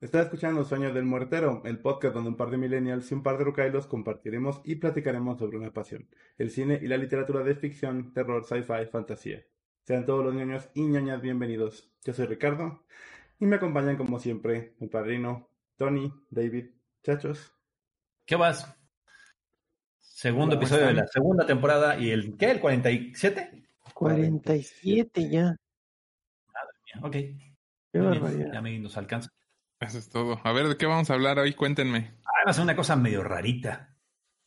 Está escuchando Sueños del Muertero, el podcast donde un par de millennials y un par de rucailos compartiremos y platicaremos sobre una pasión, el cine y la literatura de ficción, terror, sci-fi, fantasía. Sean todos los niños y ñañas bienvenidos. Yo soy Ricardo y me acompañan como siempre mi padrino, Tony, David, chachos. ¿Qué vas? Segundo ¿Cómo episodio de la segunda temporada y el ¿qué? ¿El 47? 47 ya. Ok. Qué Muy bien, barbaridad. Ya me nos alcanza. Eso es todo. A ver, ¿de qué vamos a hablar hoy? Cuéntenme. Ah, va a ser una cosa medio rarita.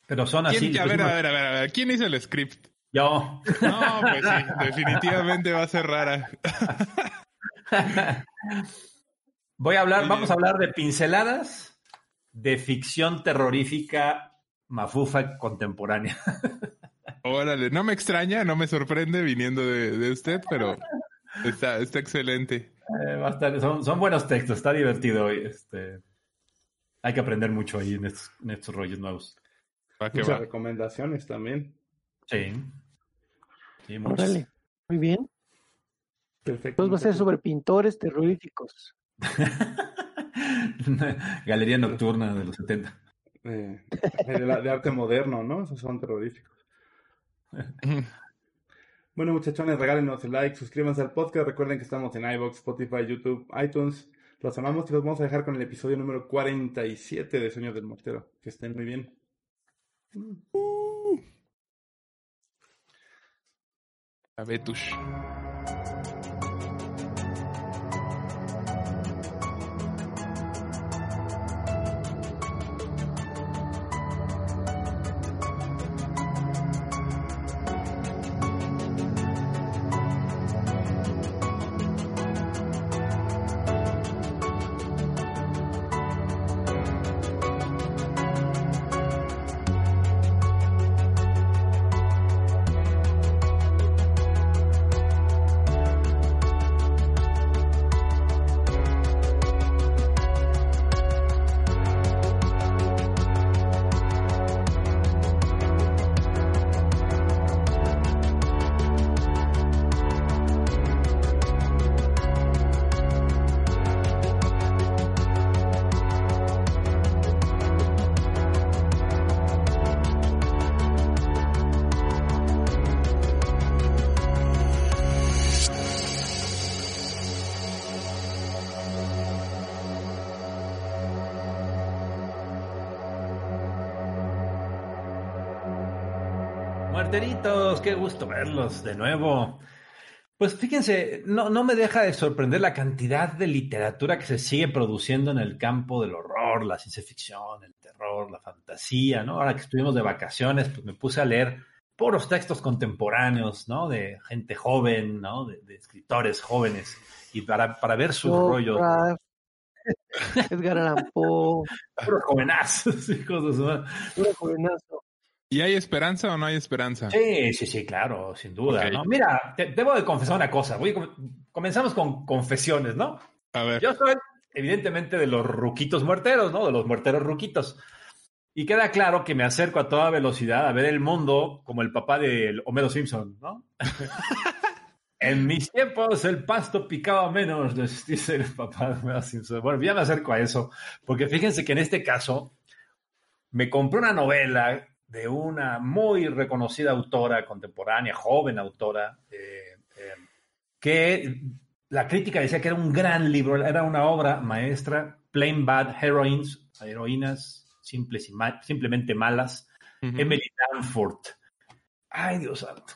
Pero son así. ¿Quién, a ver, pusimos- a ver, a ver, a ver. ¿Quién hizo el script? Yo. No, pues sí, definitivamente va a ser rara. Voy a hablar, vamos a hablar de pinceladas de ficción terrorífica mafufa contemporánea. Órale, no me extraña, no me sorprende viniendo de, de usted, pero está, está excelente. Eh, va a estar- son, son buenos textos, está divertido hoy. Este, hay que aprender mucho ahí en estos, en estos rollos nuevos. ¿Para qué Muchas va? recomendaciones también. Sí. Órale. Muy bien. Perfecto. Entonces va a ser sobre pintores terroríficos. Galería nocturna de los 70. Eh, de, la- de arte moderno, ¿no? Esos son terroríficos. Bueno, muchachones, regálenos el like, suscríbanse al podcast. Recuerden que estamos en iVoox, Spotify, YouTube, iTunes. Los amamos y los vamos a dejar con el episodio número 47 de Sueños del Mortero. Que estén muy bien. A gusto verlos de nuevo. Pues fíjense, no, no me deja de sorprender la cantidad de literatura que se sigue produciendo en el campo del horror, la ciencia ficción, el terror, la fantasía, ¿no? Ahora que estuvimos de vacaciones, pues me puse a leer puros textos contemporáneos, ¿no? De gente joven, ¿no? De, de escritores jóvenes. Y para, para ver sus rollos, Lovecraft, Edgar Allan Poe, hijos de su madre. puro jovenazo. ¿Y hay esperanza o no hay esperanza? Sí, sí, sí, claro, sin duda, Ok. ¿no? Mira, te, debo de confesar una cosa. Voy comenzamos con confesiones, ¿no? A ver. Yo soy, evidentemente, de los ruquitos muerteros, ¿no? De los muerteros ruquitos. Y queda claro que me acerco a toda velocidad a ver el mundo como el papá de Homero Simpson, ¿no? en mis tiempos el pasto picaba menos, dice el papá de Homero Simpson. Bueno, ya me acerco a eso, porque fíjense que en este caso me compré una novela de una muy reconocida autora contemporánea, joven autora, eh, eh, que la crítica decía que era un gran libro, era una obra maestra, Plain Bad Heroines, heroínas simples y simplemente malas. Emily Danforth. Ay, Dios santo.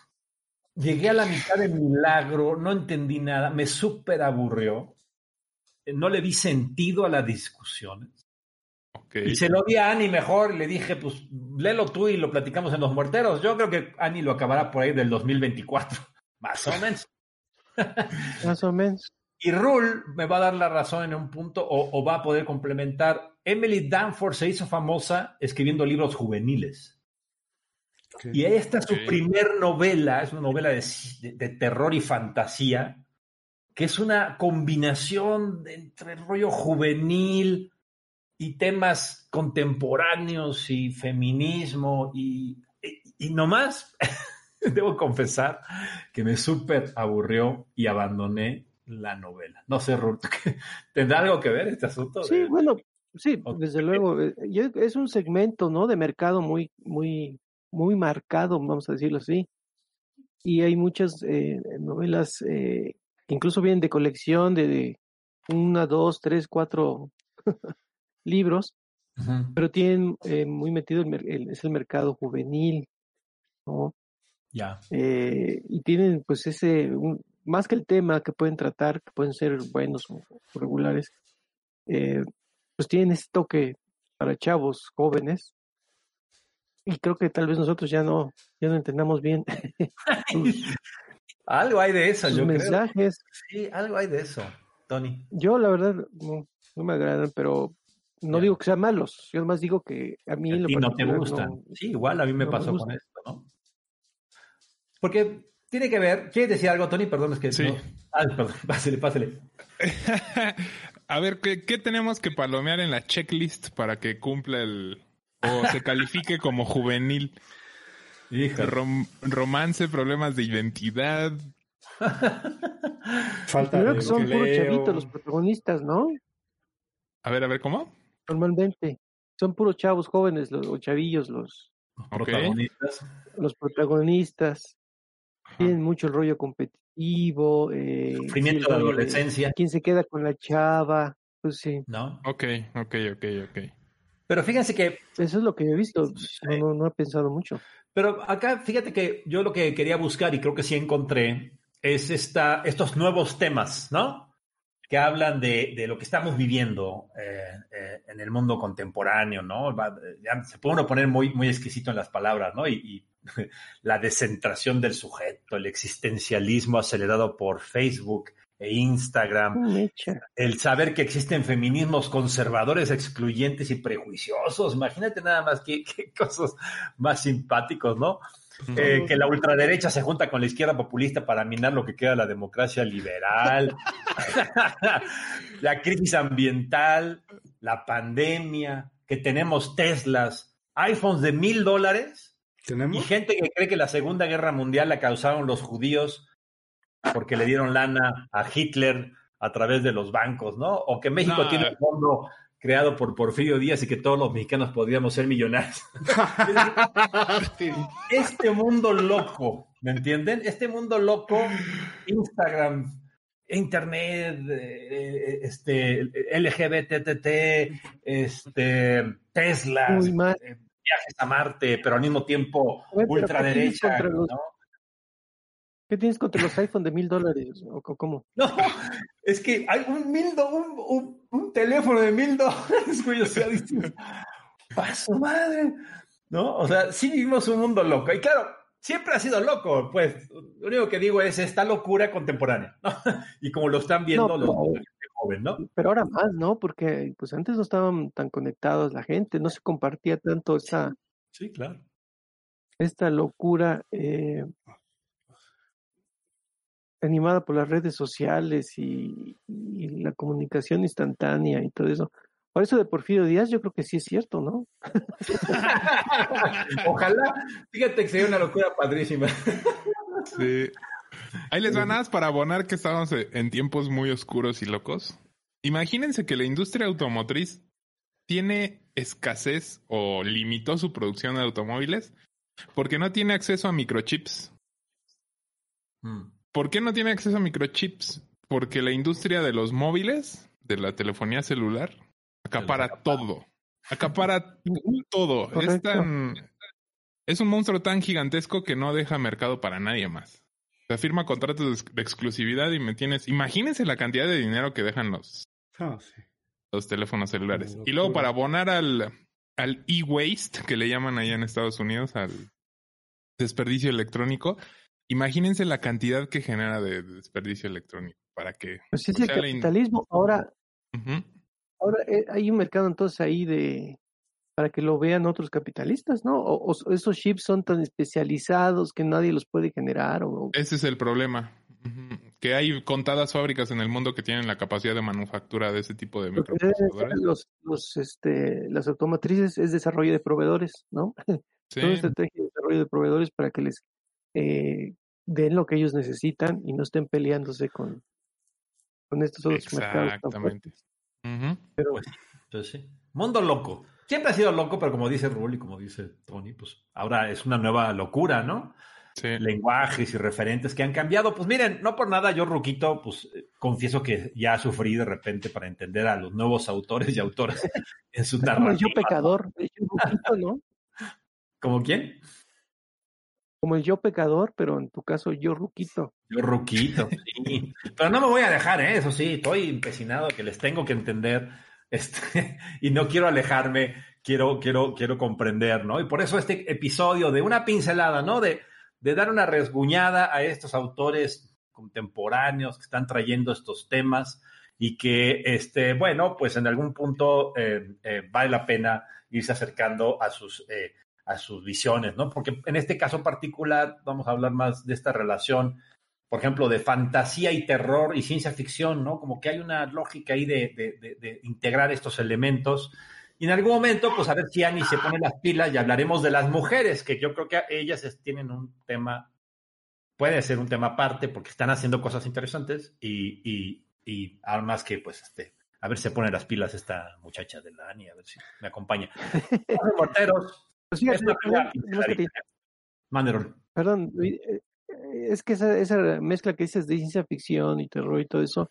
Llegué a la mitad de Milagro, no entendí nada, me súper aburrió, no le vi sentido a las discusiones. Y se lo di a Ani mejor y le dije, pues léelo tú y lo platicamos en Los Muerteros. Yo creo que Ani lo acabará por ahí del 2024, más o menos. Más o menos. Y Rule me va a dar la razón en un punto o, o va a poder complementar. Emily Danforth se hizo famosa escribiendo libros juveniles. Y esta es su primer novela, es una novela de, de- de terror y fantasía, que es una combinación entre el rollo juvenil y temas contemporáneos y feminismo y, y, y nomás, debo confesar que me súper aburrió y abandoné la novela. No sé, Ruth, ¿tendrá algo que ver este asunto? Sí, de- bueno, sí, desde luego. eh, Es un segmento, ¿no? De mercado muy, muy, muy marcado, vamos a decirlo así. Y hay muchas eh, novelas eh, incluso vienen de colección de, de una, dos, tres, cuatro libros, pero tienen eh, muy metido el, es el mercado juvenil, ¿no? Ya. Eh, y tienen pues ese, un- más que el tema que pueden tratar, que pueden ser buenos o, regulares, eh, pues tienen ese toque para chavos jóvenes. Y creo que tal vez nosotros ya no, ya no entendamos bien Algo hay de eso, yo creo. mensajes. Sí, algo hay de eso, Tony. Yo la verdad no, no me agradan, pero no Ya. digo que sean malos, yo más digo que a mí ti no te gustan. no- Sí, igual a mí me no pasó con esto, ¿no? Porque tiene que ver. ¿Quieres decir algo, Tony? Perdón, es que. Sí. no- Ay, perdón, pásale, pásale. A ver, ¿qué, qué tenemos que palomear en la checklist para que cumpla el... o se califique como juvenil? Rom- romance, problemas de identidad. Falta de que son puros chavitos los protagonistas, ¿no? A ver, a ver, ¿cómo? Normalmente. Son puros chavos jóvenes los, o chavillos los. Protagonistas. los protagonistas. Tienen mucho el rollo competitivo. Eh, Sufrimiento de adolescencia, ¿Quién se queda con la chava? Pues sí, ¿no? Ok, ok, ok, ok. Pero fíjense que. eso es lo que he visto. No, no, no he pensado mucho. Pero acá, fíjate que yo lo que quería buscar, y creo que sí encontré, es esta, estos nuevos temas, ¿no? Que hablan de, de lo que estamos viviendo eh, eh, en el mundo contemporáneo, ¿no? Va- ya se puede uno poner muy, muy exquisito en las palabras, ¿no? Y, y la descentración del sujeto, el existencialismo acelerado por Facebook e Instagram, el saber que existen feminismos conservadores, excluyentes y prejuiciosos. Imagínate nada más qué, qué cosas más simpáticos, ¿no? Eh, que la ultraderecha se junta con la izquierda populista para minar lo que queda de la democracia liberal, la crisis ambiental, la pandemia, que tenemos Teslas, iPhones de mil dólares y gente que cree que la Segunda Guerra Mundial la causaron los judíos porque le dieron lana a Hitler a través de los bancos, ¿no? O que México No. tiene un fondo creado por Porfirio Díaz y que todos los mexicanos podríamos ser millonarios. Este mundo loco, ¿me entienden? Este mundo loco, Instagram, Internet, eh, este, LGBTT, este, Tesla, mal. viajes a Marte, pero al mismo tiempo ver, pero ¿qué tienes ultraderecha, contra los- ¿no? ¿Qué tienes contra los iPhone de mil dólares? ¿O cómo? No, es que hay un mil do- un, un- un teléfono de mil dólares, güey, o sea, dices, paso madre, ¿no? O sea, sí vivimos un mundo loco, y claro, siempre ha sido loco, pues, lo único que digo es esta locura contemporánea, ¿no? Y como lo están viendo No, los joven, ¿no? Pero ahora más, ¿no? Porque pues antes no estaban tan conectados la gente, no se compartía tanto esa, Sí, claro. esta locura eh, animada por las redes sociales y, y la comunicación instantánea y todo eso. Por eso de Porfirio Díaz yo creo que sí es cierto, ¿no? Ojalá, fíjate que sería una locura padrísima. Sí. Ahí les van nada más para abonar que estamos en tiempos muy oscuros y locos. Imagínense que la industria automotriz tiene escasez o limitó su producción de automóviles porque no tiene acceso a microchips. Mm. ¿Por qué no tiene acceso a microchips? Porque la industria de los móviles, de la telefonía celular, acapara todo. Acapara todo. Es, tan, es un monstruo tan gigantesco que no deja mercado para nadie más. Se firma contratos de ex- de exclusividad y me tienes. Imagínense la cantidad de dinero que dejan los, Ah, sí. los teléfonos celulares. Y luego para abonar al, al e-waste, que le llaman allá en Estados Unidos, al desperdicio electrónico, imagínense la cantidad que genera de, de desperdicio electrónico. para que... Pues es el capitalismo. Ahora, ahora eh, hay un mercado entonces ahí de para que lo vean otros capitalistas, ¿no? O, o esos chips son tan especializados que nadie los puede generar o Ese es el problema. Que hay contadas fábricas en el mundo que tienen la capacidad de manufactura de ese tipo de microprocesadores. los, los, este, las automotrices es desarrollo de proveedores, ¿no? Sí, Toda estrategia de desarrollo de proveedores para que les eh, den lo que ellos necesitan y no estén peleándose con, con estos otros mercados. exactamente. fuertes. Ujú. Pero Pues, Entonces, sí. Mundo loco. Siempre ha sido loco, pero como dice Rul y como dice Tony, pues ahora es una nueva locura, ¿no? Sí. lenguajes y referentes que han cambiado. Pues miren, no por nada yo, Ruquito, pues eh, confieso que ya sufrí de repente para entender a los nuevos autores y autoras en su como narrativa. el yo pecador, un poquito, ¿no? ¿Como quién? Como el yo pecador, pero en tu caso yo ruquito. Yo, Ruquito, sí. Pero no me voy a dejar, ¿eh? eso sí, estoy empecinado que les tengo que entender este, y no quiero alejarme, quiero, quiero, quiero comprender, ¿no? Y por eso este episodio de una pincelada, ¿no? De, de dar una resguñada a estos autores contemporáneos que están trayendo estos temas y que, este, bueno, pues en algún punto eh, eh, vale la pena irse acercando a sus, eh, a sus visiones, ¿no? Porque en este caso particular vamos a hablar más de esta relación, por ejemplo, de fantasía y terror y ciencia ficción, ¿no? Como que hay una lógica ahí de, de- de- de integrar estos elementos. Y en algún momento, pues a ver si Annie se pone las pilas y hablaremos de las mujeres, que yo creo que ellas tienen un tema, puede ser un tema aparte, porque están haciendo cosas interesantes y, y, y además que, pues, este, a ver si se pone las pilas esta muchacha de la Annie, a ver si me acompaña. Reporteros, Pues fíjate, que perdón, eh, eh, es que esa, esa mezcla que dices de ciencia ficción y terror y todo eso,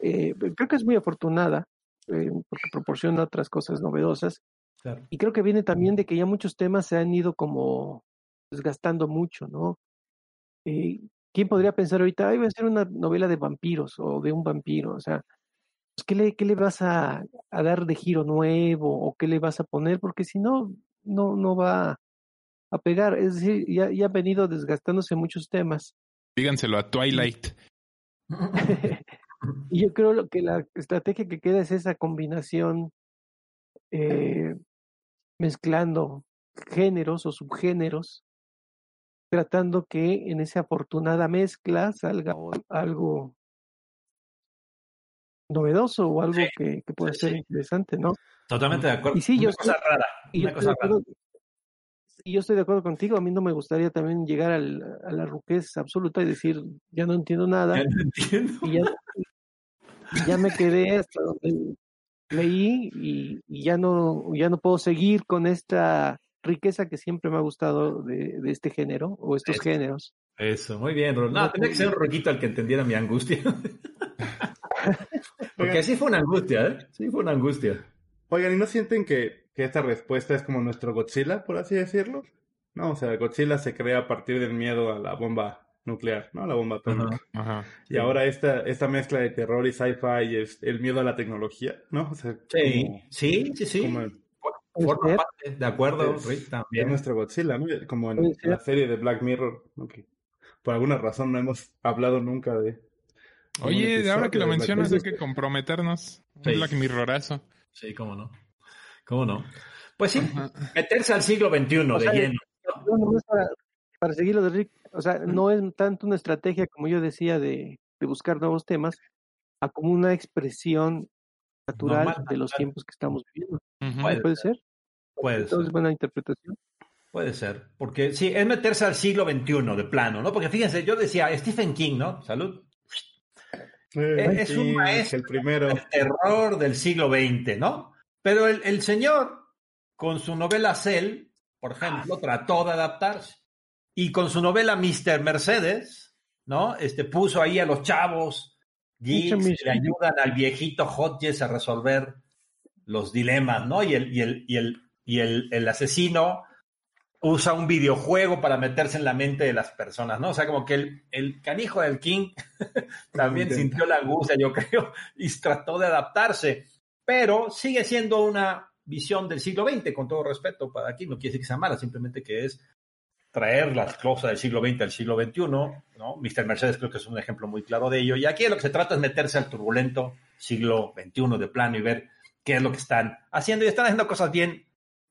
eh, creo que es muy afortunada, eh, porque proporciona otras cosas novedosas. Claro. Y creo que viene también de que ya muchos temas se han ido como desgastando mucho, ¿no? Eh, ¿Quién podría pensar ahorita, ay, voy a hacer una novela de vampiros o de un vampiro? O sea, pues, ¿qué, le, ¿qué le vas a, a dar de giro nuevo o qué le vas a poner? Porque si no, no, no va a pegar. Es decir, ya, ya han venido desgastándose muchos temas. Díganselo a Twilight. y yo creo lo que la estrategia que queda es esa combinación eh, mezclando géneros o subgéneros, tratando que en esa afortunada mezcla salga algo novedoso o algo Sí, que, que pueda sí, ser sí. interesante, ¿no? Totalmente de acuerdo. Y sí, yo una cosa estoy- rara. Y yo Una estoy, de cosa rara. acuerdo, y yo estoy de acuerdo contigo, a mí no me gustaría también llegar al, a la ruquez absoluta y decir, ya no entiendo nada, Ya no entiendo. y ya, me quedé hasta donde leí y, y ya no ya no puedo seguir con esta riqueza que siempre me ha gustado de, de este género o estos Eso. géneros. Eso, muy bien, Rol. No, No, tenía que ser un roquito al que entendiera mi angustia. Porque Oigan, sí fue una angustia, ¿eh? Sí fue una angustia. Oigan, ¿y no sienten que, que esta respuesta es como nuestro Godzilla, por así decirlo? No, o sea, Godzilla se crea a partir del miedo a la bomba nuclear, ¿no? La bomba atómica. Ajá. Ajá. Y ahora esta, esta mezcla de terror y sci-fi es el miedo a la tecnología, ¿no? O sea, Sí, como- sí, sí, sí. como el- Puede Forma parte, de acuerdo, Es- Rick, es también. nuestro Godzilla, ¿no? Como en la serie de Black Mirror, por alguna razón no hemos hablado nunca de... Oye, ahora que lo mencionas hay que comprometernos. Un Sí. Black Mirrorazo. Sí, cómo no. ¿Cómo no? Pues sí, Ajá. meterse al siglo XXI O de sea, lleno. Para, para seguir lo de Rick, o sea, no es tanto una estrategia, como yo decía, de, de buscar nuevos temas, a como una expresión natural Normal, de los natural. tiempos que estamos viviendo. Ujú. Puede ¿Puede ser? Puede Entonces, ser. buena interpretación. Puede ser. Porque sí, es meterse al siglo XXI de plano, ¿no? Porque fíjense, yo decía Stephen King, ¿no? Salud. Eh, Es un maestro. El primero. el terror del siglo XX, ¿no? Pero el, el señor, con su novela Cell, por ejemplo, trató de adaptarse. Y con su novela Mr. Mercedes, ¿no? Este puso ahí a los chavos geeks que le ayudan al viejito Hodges a resolver los dilemas, ¿no? Y el, y el, y el, y el, el asesino usa un videojuego para meterse en la mente de las personas, ¿no? O sea, como que el, el canijo del King también sintió la angustia, yo creo, y trató de adaptarse, pero sigue siendo una visión del siglo XX, con todo respeto para aquí, no quiere decir que sea mala, simplemente que es traer las cosas del siglo XX al siglo XXI, ¿no? Mr. Mercedes creo que es un ejemplo muy claro de ello. Y aquí lo que se trata es meterse al turbulento siglo XXI de plano y ver qué es lo que están haciendo. Y están haciendo cosas bien,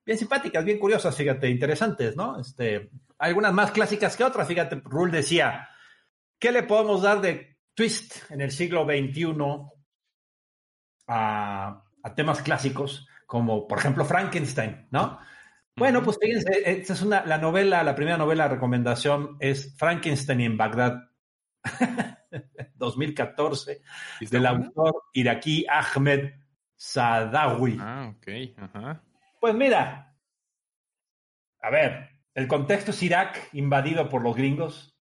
bien simpáticas, bien curiosas, fíjate, interesantes, ¿no? Este, algunas más clásicas que otras. Fíjate, Rule decía, ¿qué le podemos dar de twist en el siglo XXI a, a temas clásicos? Como, por ejemplo, Frankenstein, ¿no? Bueno, pues fíjense, esta es una, la novela, la primera novela recomendación es Frankenstein en Bagdad, 2014, del autor iraquí Ahmed Sadawi. Ah, ok, ajá. Pues mira, a ver, el contexto es Irak invadido por los gringos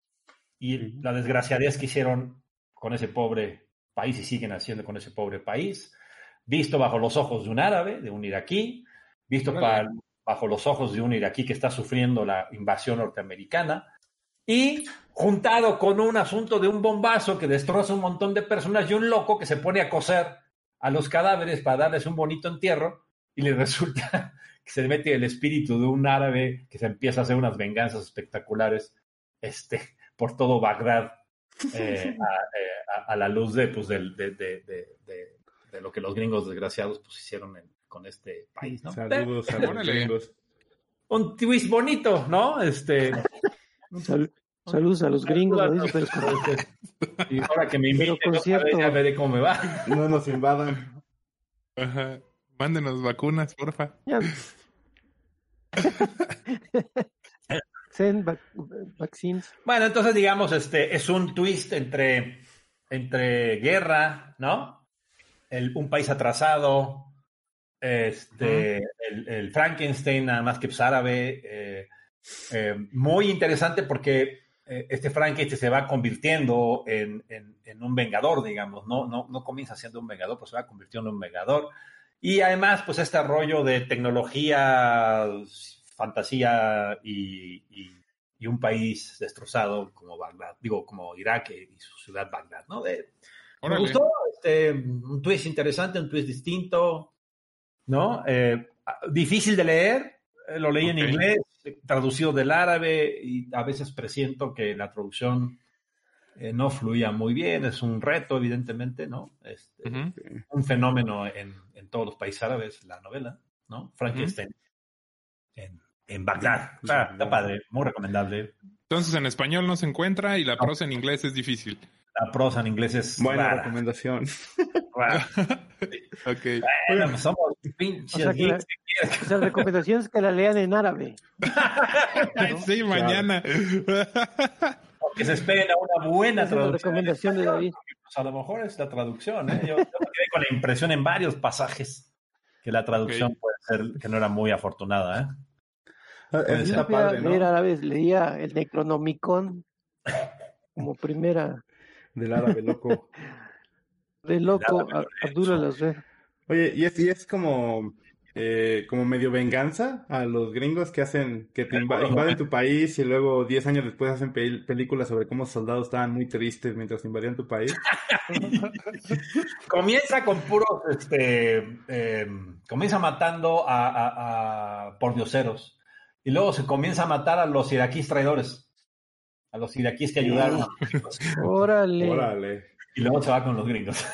y la desgraciadez que hicieron con ese pobre país y siguen haciendo con ese pobre país, visto bajo los ojos de un árabe, de un iraquí, visto para bajo los ojos de un iraquí que está sufriendo la invasión norteamericana, y juntado con un asunto de un bombazo que destroza un montón de personas y un loco que se pone a coser a los cadáveres para darles un bonito entierro, y le resulta que se mete el espíritu de un árabe que se empieza a hacer unas venganzas espectaculares este, por todo Bagdad. Eh, a, eh, a, a, la luz de, pues, de, de, de, de, lo que los gringos desgraciados pues, hicieron en, con este país, ¿no? Saludos a los gringos. Un twist bonito, ¿no? Este. Sal, saludos a los gringos. Saludos a y ahora que me inviten, ya veré cómo me va. No nos invadan. Ajá. Mándenos vacunas, porfa. Ya. Send vac vaccines. Bueno, entonces digamos, este es un twist entre, entre guerra, ¿no? El, un país atrasado, este, uh -huh. el, el, Frankenstein, nada más que pues, árabe. Eh, eh, muy interesante porque eh, este Frankenstein se va convirtiendo en, en, en, un vengador, digamos. No, no, no comienza siendo un vengador, pues se va convirtiendo en un vengador. Y además, pues este rollo de tecnología, fantasía y, y, y un país destrozado como Bagdad, digo, como Irak y su ciudad Bagdad, ¿no? De, me gustó, este, un twist interesante, un twist distinto, ¿no? Eh, difícil de leer, eh, lo leí okay. en inglés, traducido del árabe, y a veces presiento que la traducción eh, no fluía muy bien, es un reto, evidentemente, ¿no? Este, uh -huh. Un fenómeno en, en, todos los países árabes, la novela, ¿no? Frankenstein uh -huh. en, en, Bagdad. Está, está, padre, muy recomendable. Entonces en español no se encuentra y la prosa en inglés es difícil. La prosa en inglés es. Buena rara. recomendación. ok. Bueno, somos pinches. O sea, que la, o sea, la recomendación es que la lean en árabe. ¿no? Sí, mañana. Que se esperen a una buena traducción. Es la recomendación de David. Pues a lo mejor es la traducción. ¿eh? Yo, yo, me quedé con la impresión en varios pasajes que la traducción okay. puede ser que no era muy afortunada. ¿eh? Puede ser. Padre, ¿no? leer árabe, leía el Necronomicon como primera. Del árabe loco. De loco, Abdullah. Oye, y es, y es como eh, como medio venganza a los gringos que hacen, que te inv invaden tu país y luego 10 años después hacen pel películas sobre cómo soldados estaban muy tristes mientras invadían tu país. comienza con puros, este, eh, comienza matando a, a, a pordioseros y luego se comienza a matar a los iraquíes traidores, a los iraquíes que ayudaron. Órale. Órale. Y luego se va con los gringos.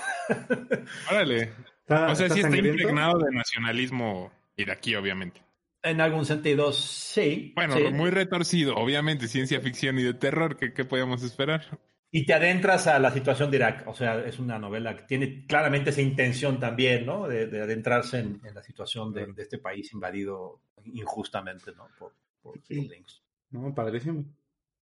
Órale. Está, o sea, sí está impregnado de nacionalismo iraquí, obviamente. En algún sentido, sí. Bueno, sí. muy retorcido, obviamente, ciencia ficción y de terror, ¿qué, ¿qué, podíamos esperar? Y te adentras a la situación de Irak, o sea, es una novela que tiene claramente esa intención también, ¿no? De, de adentrarse en, en, la situación de, de, este país invadido injustamente, ¿no? Por, por sí. los links. No, padrísimo.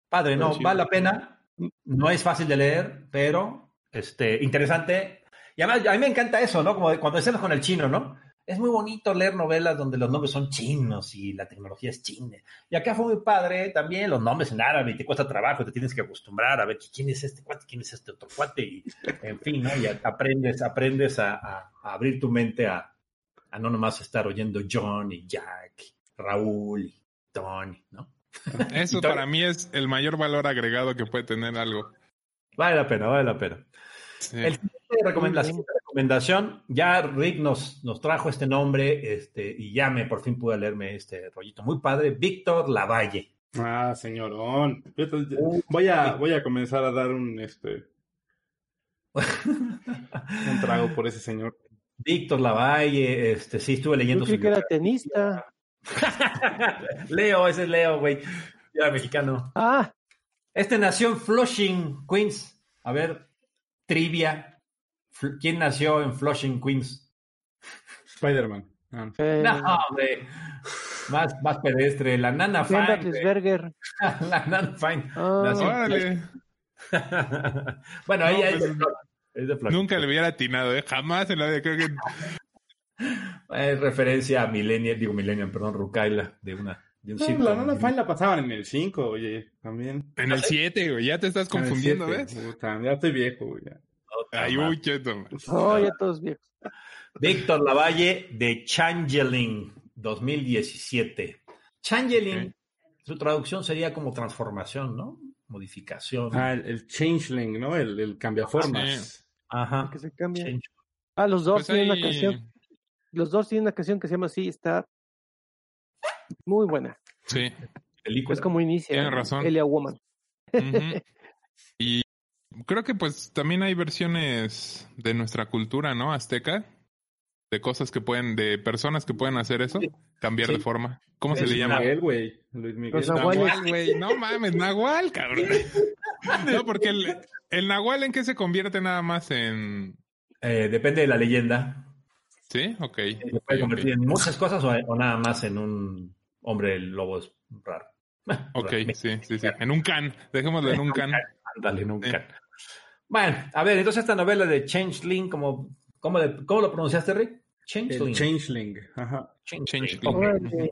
Padre, no, vale la pena. No es fácil de leer, pero este, interesante y además, a mí me encanta eso, ¿no? Como de, cuando estamos con el chino, ¿no? Es muy bonito leer novelas donde los nombres son chinos y la tecnología es china. Y acá fue muy padre también los nombres en árabe y te cuesta trabajo, te tienes que acostumbrar a ver quién es este cuate, quién es este otro cuate y, en fin, ¿no? Y aprendes, aprendes a, a, a abrir tu mente a, a, no nomás estar oyendo John y Jack, Raúl y Tony, ¿no? Eso para mí es el mayor valor agregado que puede tener algo. Vale la pena, vale la pena. Sí. El recomendación, recomendación, ya Rick nos, nos trajo este nombre este, y ya me por fin pude leerme este rollito muy padre, Víctor Lavalle. Ah, señorón. Voy a, voy a comenzar a dar un, este, un trago por ese señor. Víctor Lavalle, este, sí, estuve Yo leyendo su que era tenista. Leo, ese es Leo, güey. Ya, mexicano. Ah, Este nació en Flushing, Queens. A ver, trivia. ¿Quién nació en Flushing, Queens? Spider-Man. Ah. eh, No, hombre. Más, más pedestre. La Nana Fine. La Nana Fine. Nació- Órale. bueno, No, ella es, pues, es de Flushing. Nunca le hubiera atinado, ¿eh? Jamás en la vida. Creo que Es referencia a Millennial, digo Millennial, perdón, Rukaila, de una. De un No, la Nana Fine la pasaban en el 5, oye, también. en el 7, güey. Ya te estás confundiendo, ¿ves? Puta, ya estoy viejo, güey. Ay, uy, cheto. man. Ya todos viejos. Víctor Lavalle de Changeling 2017. Changeling, su traducción sería como transformación, ¿no? Modificación. Ah, el, el Changeling, ¿no? El, el cambiaformas. Ajá. Que se cambia. Change. Ah, los dos Pues tienen ahí- una canción. Los dos tienen una canción que se llama así, está muy buena. Sí. Película. Es como inicia Tienes razón. Elia Woman. Y creo que pues también hay versiones de nuestra cultura, ¿no? Azteca. De cosas que pueden, de personas que pueden hacer eso, cambiar Sí. de forma. ¿Cómo se le llama? Miguel, güey. Luis Miguel. Nahual, güey. No mames, Nahual, cabrón. No, porque el, el Nahual en qué se convierte nada más en. Eh, depende de la leyenda. ¿Sí? Ok. Se puede ok, convertir en muchas cosas o, o nada más en un hombre lobo es raro. Ok, sí, sí, sí. En un can. Dejémoslo en un can. Ándale, nunca. Sí. Bueno, a ver, entonces esta novela de Changeling, ¿cómo, cómo, le- cómo lo pronunciaste, Rick? Changeling. El Changeling. Ajá. Changeling.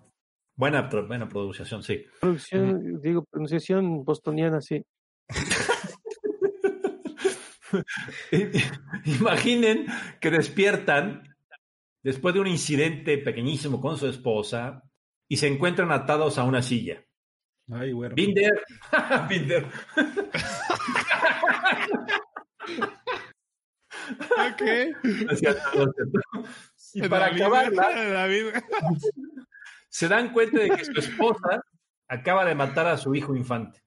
Buena, pro- buena pronunciación, sí. Producción, digo, pronunciación bostoniana, sí. Imaginen que despiertan después de un incidente pequeñísimo con su esposa y se encuentran atados a una silla. Ay, güey. Binder, Binder. Ok. Y para David, acabarla, David. se dan cuenta de que su esposa acaba de matar a su hijo infante.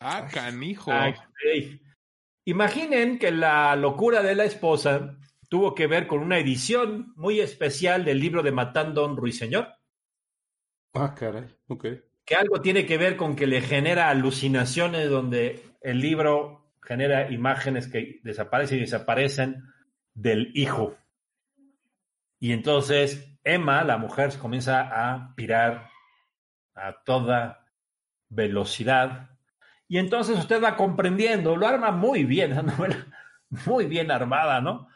Ah, canijo. Ay, ey. Imaginen que la locura de la esposa tuvo que ver con una edición muy especial del libro de Matando a un ruiseñor, Ah, caray. Ok. que algo tiene que ver con que le genera alucinaciones donde el libro genera imágenes que desaparecen y desaparecen del hijo. Y entonces Emma, la mujer, comienza a pirar a toda velocidad. Y entonces usted va comprendiendo, lo arma muy bien, esa novela, muy bien armada, ¿no?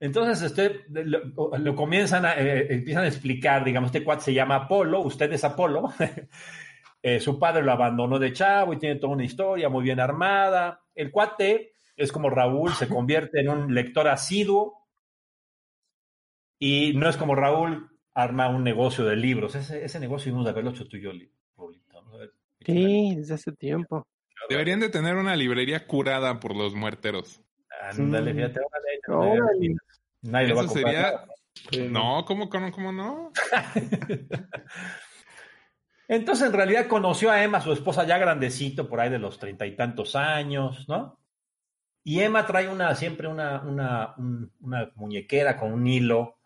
Entonces usted lo, comienzan a, eh, empiezan a explicar, digamos, este cuate se llama Apolo, usted es Apolo, Eh, su padre lo abandonó de chavo y tiene toda una historia muy bien armada. El cuate es como Raúl, se convierte en un lector asiduo y no es como Raúl, arma un negocio de libros. Ese, ese negocio debemos de haberlo hecho tú y yo, Raulito. ¿no? Sí, desde hace tiempo. Deberían de tener una librería curada por los muerteros. Ándale, fíjate, órale. Órale. Nadie lo va a Eso comprar. sería- Sí, No, ¿cómo, cómo, cómo no? Entonces, en realidad, conoció a Emma, su esposa, ya grandecito, por ahí de los treinta y tantos años, ¿no? Y Emma trae una, siempre una, una, un- una muñequera con un hilo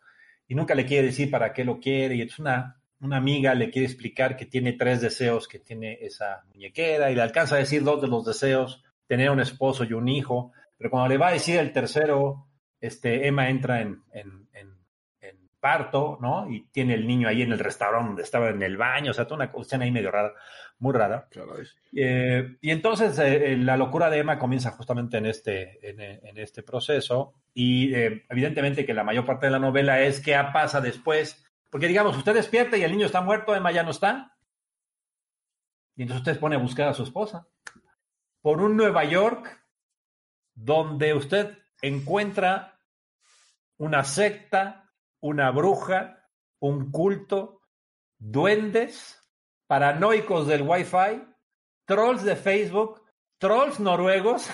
y nunca le quiere decir para qué lo quiere. Y entonces una, una amiga le quiere explicar que tiene tres deseos que tiene esa muñequera y le alcanza a decir dos de los deseos, tener un esposo y un hijo. Pero cuando le va a decir el tercero, este, Emma entra en, en- en- en parto, ¿no? Y tiene el niño ahí en el restaurante donde estaba en el baño, o sea, toda una escena ahí medio rara, muy rara. Caray. Eh, y entonces eh, eh, la locura de Emma comienza justamente en este, en, eh, en este proceso y eh, evidentemente que la mayor parte de la novela es qué pasa después, porque digamos, usted despierta y el niño está muerto, Emma ya no está, y entonces usted pone a buscar a su esposa por un Nueva York donde usted encuentra una secta, una bruja, un culto, duendes, paranoicos del Wi-Fi, trolls de Facebook, trolls noruegos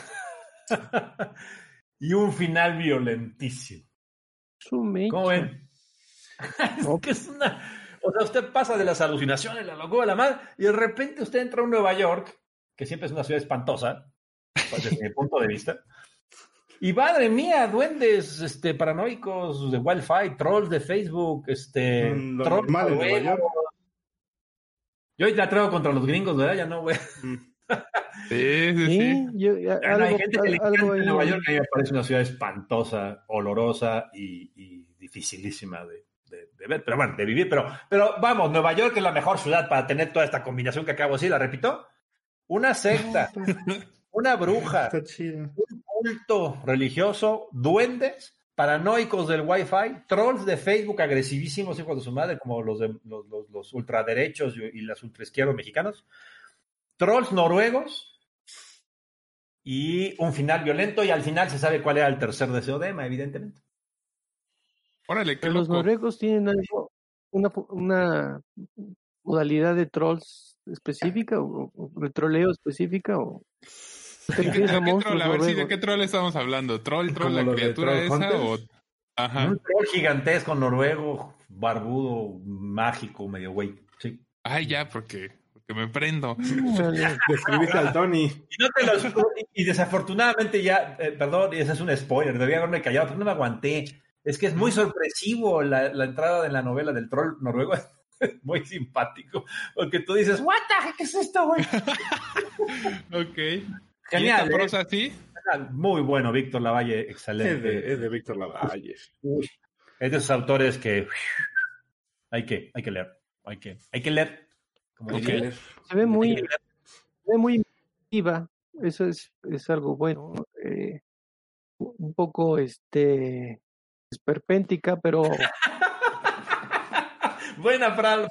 y un final violentísimo. ¿Cómo ven? No. Es que es una O sea, usted pasa de las alucinaciones, la locura, la madre, y de repente usted entra a un Nueva York, que siempre es una ciudad espantosa, pues, desde mi punto de vista. Y madre mía, duendes este, paranoicos de Wi-Fi, trolls de Facebook, este, Mm, trolls en Nueva. York. Yo hoy la traigo contra los gringos, ¿verdad? Ya no, güey. Mm. Sí, sí, sí. Yo- Ya no, hay gente que le algo encanta ahí- Nueva York, a mí me parece una ciudad espantosa, olorosa y, y dificilísima de, de- de ver, pero bueno, de vivir. Pero, pero vamos, Nueva York es la mejor ciudad para tener toda esta combinación que acabo de decir, la repito. Una secta, una bruja, Está chido. un culto religioso, duendes, paranoicos del Wi-Fi, trolls de Facebook agresivísimos, hijos de su madre, como los, de, los, los, los ultraderechos y, y las ultraizquierdos mexicanos, trolls noruegos y un final violento, y al final se sabe cuál era el tercer deseo de Emma, evidentemente. Órale, qué los noruegos tienen algo, una, una modalidad de trolls específica o, o de troleo específica o ¿De qué, a troll? A ver, sí, ¿de noruegos? qué troll estamos hablando? ¿Troll, troll, ¿Como la criatura Troll esa? O... Ajá. Un troll gigantesco noruego, barbudo, mágico, medio güey. Sí. Ay, ya, porque, porque me prendo. Describiste al Tony. Y, no te los- y- y desafortunadamente ya, eh, perdón, ese es un spoiler, debía haberme callado, pero no me aguanté. Es que es muy sorpresivo la, la entrada de la novela del troll noruego. Es muy simpático. Porque tú dices, ¿What the heck es esto, güey? Ok. ¿Y Genial, esta ¿eh? prosa sí? Muy bueno, Víctor Lavalle, Es excelente. de, es de Víctor Lavalle. Uy, es de esos autores que hay que, hay que leer. Hay que, hay que leer. Como Hay diría. que leer. Se ve muy, se ve muy viva, eso es, es algo bueno. eh, un poco este esperpéntica, pero Buena palabra.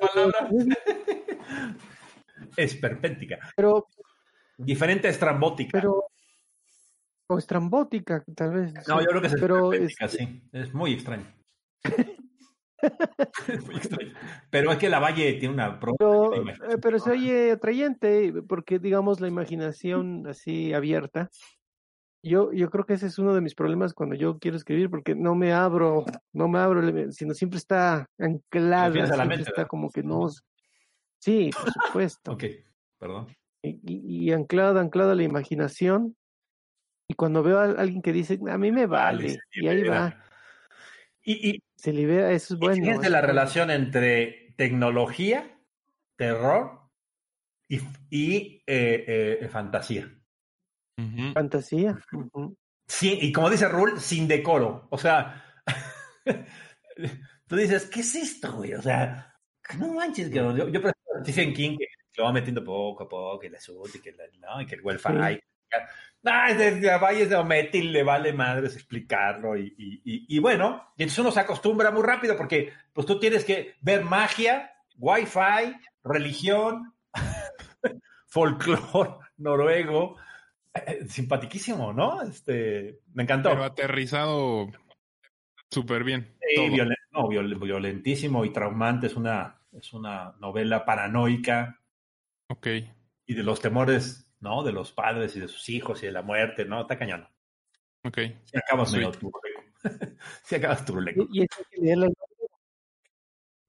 Esperpéntica. pero Diferente a estrambótica. pero o estrambótica tal vez No, yo creo que es pero este, sí. Es muy extraño. es muy extraño. Pero es que la Valle tiene una pero, eh, pero se oye atrayente porque digamos la imaginación así abierta yo yo creo que ese es uno de mis problemas cuando yo quiero escribir porque no me abro no me abro sino siempre está anclada siempre mente, está ¿verdad? como que no sí por supuesto Ok, perdón. Y, y- anclada, anclada a la imaginación. Y cuando veo a alguien que dice, a mí me vale, y ahí va, Y, y, se libera, eso es y bueno. fíjense la relación entre tecnología, terror y, y eh, eh, fantasía. Fantasía. Sí, y como dice Rule, sin decoro. O sea, tú dices, ¿qué es esto, güey? O sea, no manches, que yo, yo prefiero a Stephen King que lo va metiendo poco a poco, que la sud y que, la, no, y que el Wi-Fi. No, es de, de Valles de Omete y le vale madres explicarlo. Y, y, y, y bueno, y entonces uno se acostumbra muy rápido porque pues tú tienes que ver magia, Wi-Fi, religión, folclore noruego. Eh, Simpatiquísimo, ¿no? Este, me encantó. Pero aterrizado súper bien. Sí, violen- no, viol- violentísimo y traumante. Es una, es una novela paranoica Ok. y de los temores, ¿no? De los padres y de sus hijos y de la muerte, ¿no? Está cañón. Ok. Si acabas medio turuleco. Si acabas turuleco. Y, y eso hay que leerlo en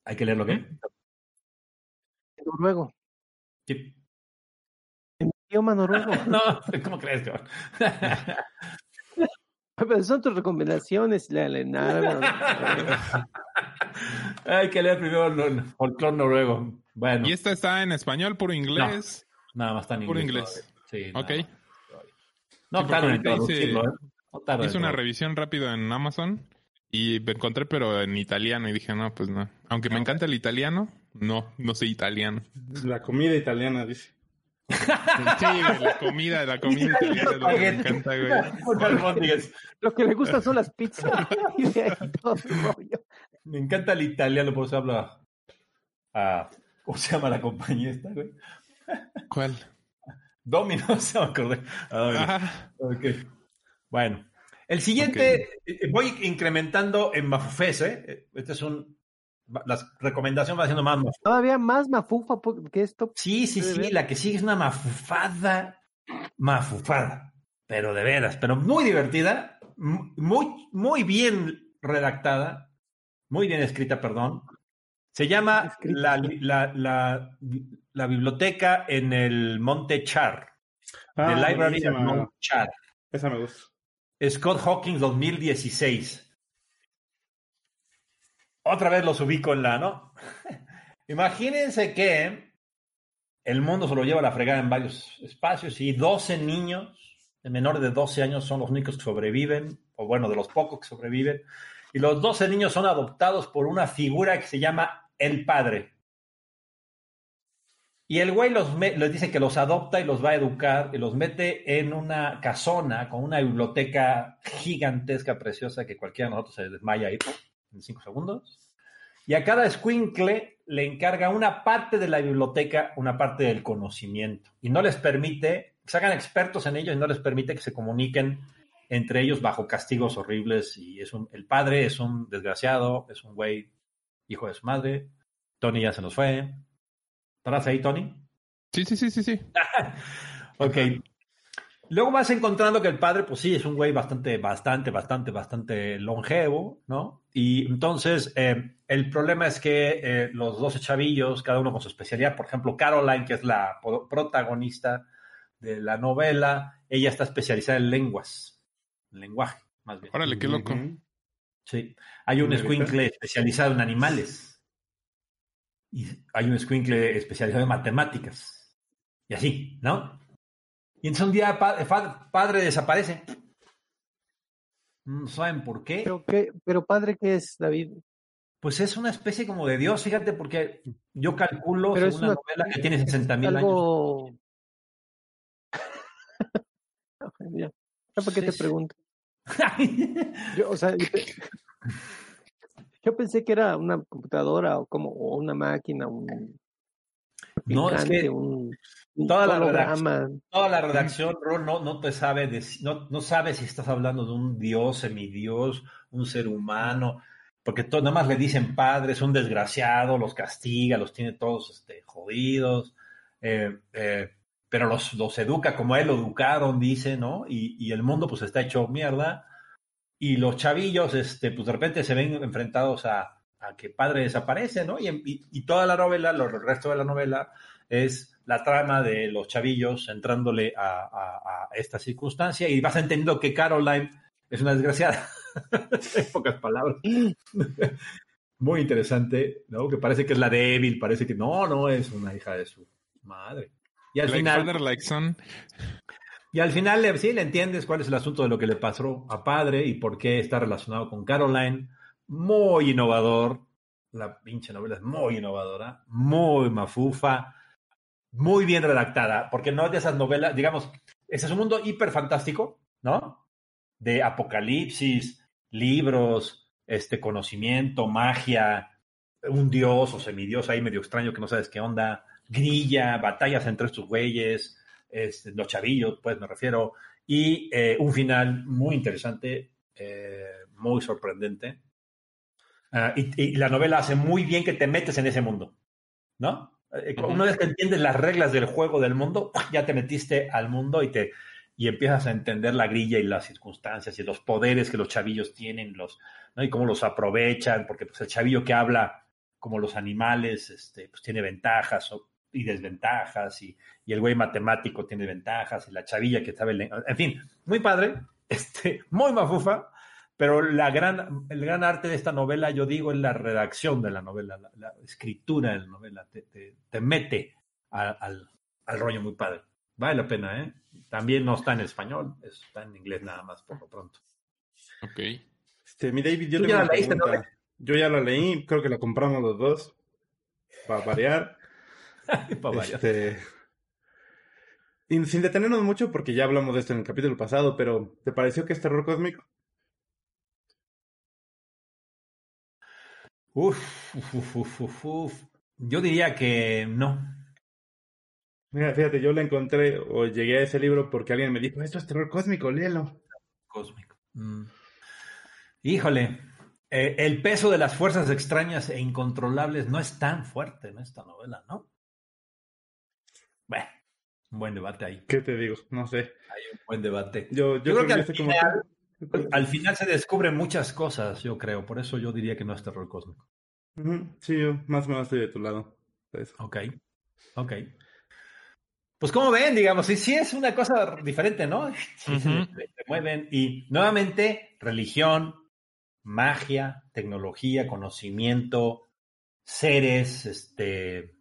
Hay que leerlo, ¿qué? noruego, Sí. en idioma noruego. No, ¿cómo crees, cabrón? Pero son tus recomendaciones, la Lenara. Hay que leer primero el folclore noruego. Bueno, ¿Y esta está en español, puro inglés? nada más está en puro inglés. inglés. todavía. Sí, Ok. más. No Sí, en hice- ¿eh? No Hice una revisión rápido en Amazon y me encontré, pero en italiano, y dije, no, pues no. Aunque me encanta el italiano, no, no sé italiano. La comida italiana, dice. Sí, güey, la comida, la comida italiana es lo que me encanta, güey. Lo que le gustan son las pizzas. y de ahí todo rollo. Me encanta el italiano, por eso habla a... ¿Cómo se llama la compañía esta, güey? ¿Cuál? Domino's, se me acordé. Ah, Domino's. Ajá. Ok. Bueno. El siguiente, eh, voy incrementando en Mafufes, ¿eh? Este es un... Las recomendaciones van haciendo más mafufas. Todavía más mafufa que esto. Sí, sí, ¿Puede sí, ver? la que sigue es una mafufada, mafufada, pero de veras, pero muy divertida, muy, muy bien redactada, muy bien escrita, perdón, Se llama la, la, la, la biblioteca en el Monte Char. The Ah, Library at buenísima. Monte Char. Esa me gusta. Scott Hawkins 2016. Otra vez los ubico en la, ¿no? Imagínense que el mundo se lo lleva a la fregada en varios espacios y 12 niños de menores de 12 años son los únicos que sobreviven, o bueno, de los pocos que sobreviven, y los 12 niños son adoptados por una figura que se llama el padre. Y el güey les dice que los adopta y los va a educar y los mete en una casona con una biblioteca gigantesca, preciosa, que cualquiera de nosotros se desmaya ¡pum! En cinco segundos. Y a cada escuincle le encarga una parte de la biblioteca, una parte del conocimiento. Y no les permite, se hagan expertos en ello y no les permite que se comuniquen entre ellos bajo castigos horribles. Y es un, el padre es un desgraciado, es un güey hijo de su madre. Tony ya se nos fue. ¿Estarás ahí, Tony? Sí, sí, sí, sí, sí. Ok. Luego vas encontrando que el padre, pues sí, es un güey bastante, bastante, bastante, bastante longevo, ¿no? Y entonces, eh, el problema es que eh, los 12 chavillos, cada uno con su especialidad, por ejemplo, Caroline, que es la protagonista de la novela, ella está especializada en lenguas, en lenguaje, más bien. Órale, qué loco. Sí. Hay un squinkle especializado en animales. Y hay un squinkle especializado en matemáticas. Y así, ¿no? Y entonces un día pa- padre desaparece. No saben por qué. Pero, qué, pero padre, ¿qué es, David? Pues es una especie como de Dios, fíjate, porque yo calculo Pero según es una una- novela que tiene 60 mil años. Ya. ¿Para qué Sí, te sí. pregunto? Yo, o sea, yo, pe- yo pensé que era una computadora o como o una máquina, un No, es que un toda la holograma. Toda la redacción, no, no te sabe, deci- no, no sabe si estás hablando de un dios, semidios, un ser humano, porque to- nada más le dicen padre, es un desgraciado, los castiga, los tiene todos este, jodidos, eh, eh, pero los, los educa como a él lo educaron, dice, ¿no? Y, y el mundo pues está hecho mierda, y los chavillos, este, pues de repente se ven enfrentados a, a que padre desaparece, ¿no? Y, y- y toda la novela, lo- el resto de la novela, es la trama de los chavillos entrándole a, a- a esta circunstancia y vas entendiendo que Caroline es una desgraciada. en pocas palabras. Muy interesante, ¿no? Que parece que es la débil, parece que no, no es una hija de su madre. Y al Like final, father, like son. y al final sí le entiendes cuál es el asunto de lo que le pasó a padre y por qué está relacionado con Caroline. Muy innovador. La pinche novela es muy innovadora, muy mafufa, muy bien redactada, porque no es de esas novelas, digamos, ese es un mundo hiper fantástico, ¿no? De apocalipsis, libros, este conocimiento, magia, un dios o semidios ahí medio extraño que no sabes qué onda, grilla, batallas entre estos güeyes, este, los chavillos, pues me refiero, y eh, un final muy interesante, eh, muy sorprendente. Ah, y, y la novela hace muy bien que te metes en ese mundo, ¿no? Eh. Una vez que entiendes las reglas del juego del mundo, ya te metiste al mundo y te y empiezas a entender la grilla y las circunstancias y los poderes que los chavillos tienen, los, ¿no? y cómo los aprovechan, porque pues, el chavillo que habla como los animales, este, pues tiene ventajas o- y desventajas, y, y el güey matemático tiene ventajas, y la chavilla que sabe, en fin, muy padre, este, muy mafufa, pero la gran, el gran arte de esta novela, yo digo, es la redacción de la novela, la, la escritura de la novela, te, te- te mete a- al, al rollo muy padre. Vale la pena, ¿eh? También no está en español, está en inglés nada más por lo pronto. Ok. Este, mi David, yo ya la leíste, ¿no? Yo ya la leí, creo que la compramos los dos. Para variar. Pa' variar. Este, y sin detenernos mucho, porque ya hablamos de esto en el capítulo pasado, pero ¿te pareció que es terror cósmico? Uf, uf, uf, uf, uf. Yo diría que no. Mira, fíjate, yo la encontré o llegué a ese libro porque alguien me dijo, esto es terror cósmico, léelo. Cósmico. Mm. Híjole, eh, el peso de las fuerzas extrañas e incontrolables no es tan fuerte en esta novela, ¿no? Bueno, un buen debate ahí. ¿Qué te digo? No sé. Hay un buen debate. Yo, yo, Yo creo que al estoy como final-. Al final se descubren muchas cosas, yo creo. Por eso yo diría que no es terror cósmico. Sí, yo más o menos estoy de tu lado. Pues, Ok, ok. Pues como ven, digamos, sí, sí es una cosa diferente, ¿no? Sí, se, Ujú. se mueven. Y nuevamente, religión, magia, tecnología, conocimiento, seres, este,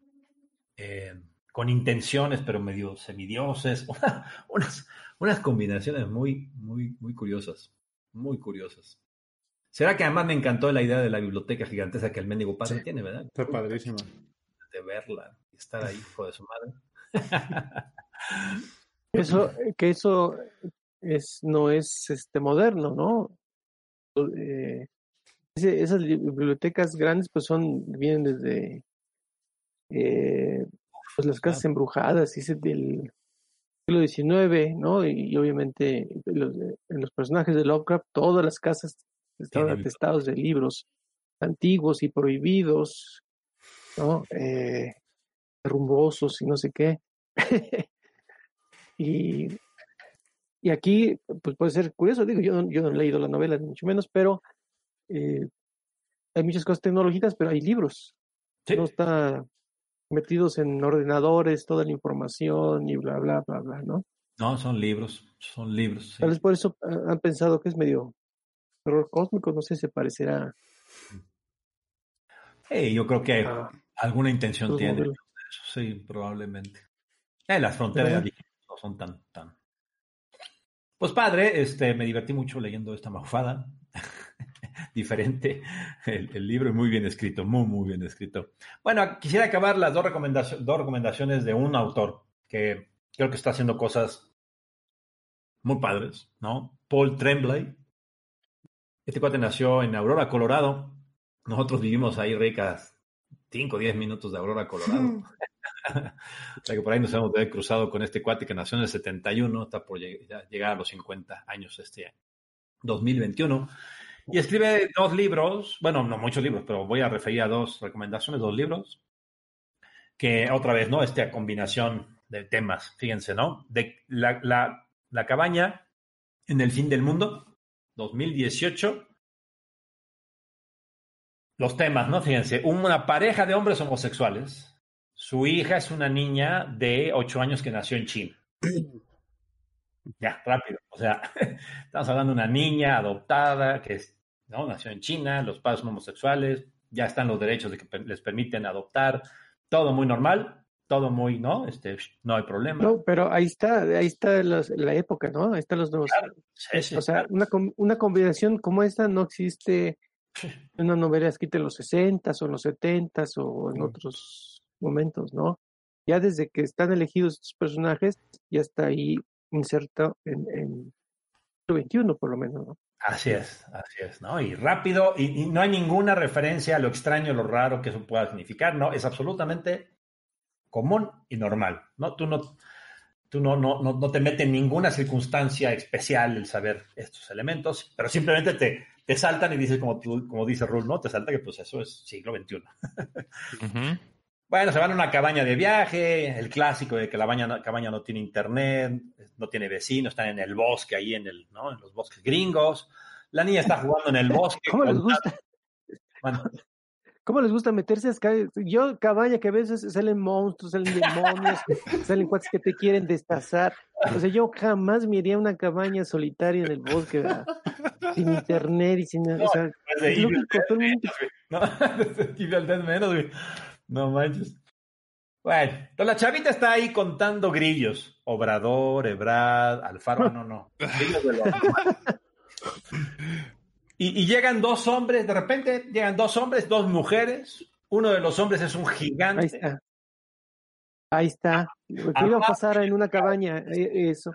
eh, con intenciones, pero medio semidioses, unas, unas combinaciones muy, muy, muy curiosas, muy curiosas. ¿Será que además me encantó la idea de la biblioteca gigantesca que el mendigo padre tiene, verdad? está padrísimo. De verla y estar ahí, hijo de su madre. Eso, que eso es, no es este moderno, ¿no? Eh, ese- esas li- bibliotecas grandes pues son, vienen desde eh, pues las casas embrujadas, dice del siglo XIX, ¿no? Y, y obviamente los, en los personajes de Lovecraft, todas las casas estaban Tienen- atestados de libros antiguos y prohibidos, ¿no? Eh, rumbosos y no sé qué. y, y aquí, pues puede ser curioso, digo, yo, no- yo no he leído la novela, ni mucho menos, pero eh, hay muchas cosas tecnológicas, pero hay libros. Sí. No está metidos en ordenadores, toda la información y bla, bla, bla, bla, ¿no? No, son libros, son libros. Tal vez por eso ah, han pensado que es medio terror cósmico, no sé, se parecerá Sí, yo creo que a alguna intención tiene. Eso sí, probablemente. Eh, las fronteras no son tan, tan. Pues padre, este, me divertí mucho leyendo esta mafada. Diferente el, el libro y muy bien escrito, muy, muy bien escrito. Bueno, quisiera acabar las dos, recomendaciones dos recomendaciones de un autor que creo que está haciendo cosas muy padres, ¿no? Paul Tremblay. Este cuate nació en Aurora, Colorado. Nosotros vivimos ahí ricas 5 o 10 minutos de Aurora, Colorado. o sea que por ahí nos hemos cruzado con este cuate que nació en el 71, está por llegar a los 50 años este año, 2021. Y escribe dos libros, bueno, no muchos libros, pero voy a referir a dos recomendaciones, dos libros, que otra vez, ¿no? Esta combinación de temas, fíjense, ¿no? De la, la, la cabaña en el fin del mundo, 2018. Los temas, ¿no? Fíjense, una pareja de hombres homosexuales. Su hija es una niña de 8 años que nació en China. Ya, rápido. O sea, estamos hablando de una niña adoptada que es, ¿no? nació en China, los padres son homosexuales, ya están los derechos de que les permiten adoptar, todo muy normal, todo muy, ¿no? Este, no hay problema. No, pero ahí está, ahí está los- la época, ¿no? Ahí están los. Sí, sí, o sea, claro. una, una combinación como esta no existe en una novela escrita en los 60 o en los 70 o en Mm. otros momentos, ¿no? Ya desde que están elegidos estos personajes, ya está ahí inserto en, en el siglo XXI, por lo menos, ¿no? Así es, así es, ¿no? Y rápido, y, y no hay ninguna referencia a lo extraño, lo raro que eso pueda significar, ¿no? Es absolutamente común y normal, ¿no? Tú no, tú no, no, no, no te mete en ninguna circunstancia especial el saber estos elementos, pero simplemente te, te saltan y dices, como, tú, como dice Rul, ¿no? Te salta que pues eso es siglo XXI. Ujú. Bueno, se van a una cabaña de viaje, el clásico de que la baña no- cabaña no tiene internet, no tiene vecinos, están en el bosque, ahí en, el, ¿no? en los bosques gringos. La niña está jugando en el bosque. ¿Cómo les gusta? Bueno, ¿Cómo les gusta meterse a esca- Yo, cabaña, que a veces salen monstruos, salen demonios, salen cuates que te quieren destazar. O sea, yo jamás me iría a una cabaña solitaria en el bosque, ¿verdad? sin internet y sin nada. O sea, de es Evil lógico, todo el mundo- No, de Dead menos, güey. No manches. Bueno, entonces la chavita está ahí contando grillos. Obrador, Ebrad, Alfaro, no, no. Grillos de los- y, y llegan dos hombres, de repente llegan dos hombres, dos mujeres. Uno de los hombres es un gigante. ahí está. Ahí está. Lo que iba a pasar en una cabaña, eh, eso.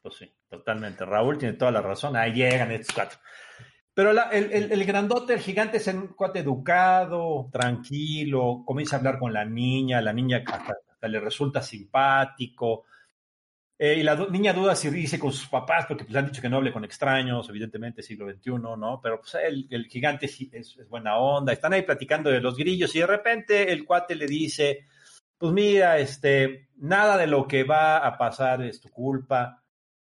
Pues sí, totalmente. Raúl tiene toda la razón. Ahí llegan estos cuatro. Pero la- el, el- el grandote, el gigante, es un cuate educado, tranquilo, comienza a hablar con la niña, la niña hasta, le resulta simpático. Eh, y la niña duda si dice con sus papás, porque pues, le han dicho que no hable con extraños, evidentemente siglo XXI, ¿no? Pero pues el, el gigante es, es buena onda. Están ahí platicando de los grillos y de repente el cuate le dice, pues mira, este, nada de lo que va a pasar es tu culpa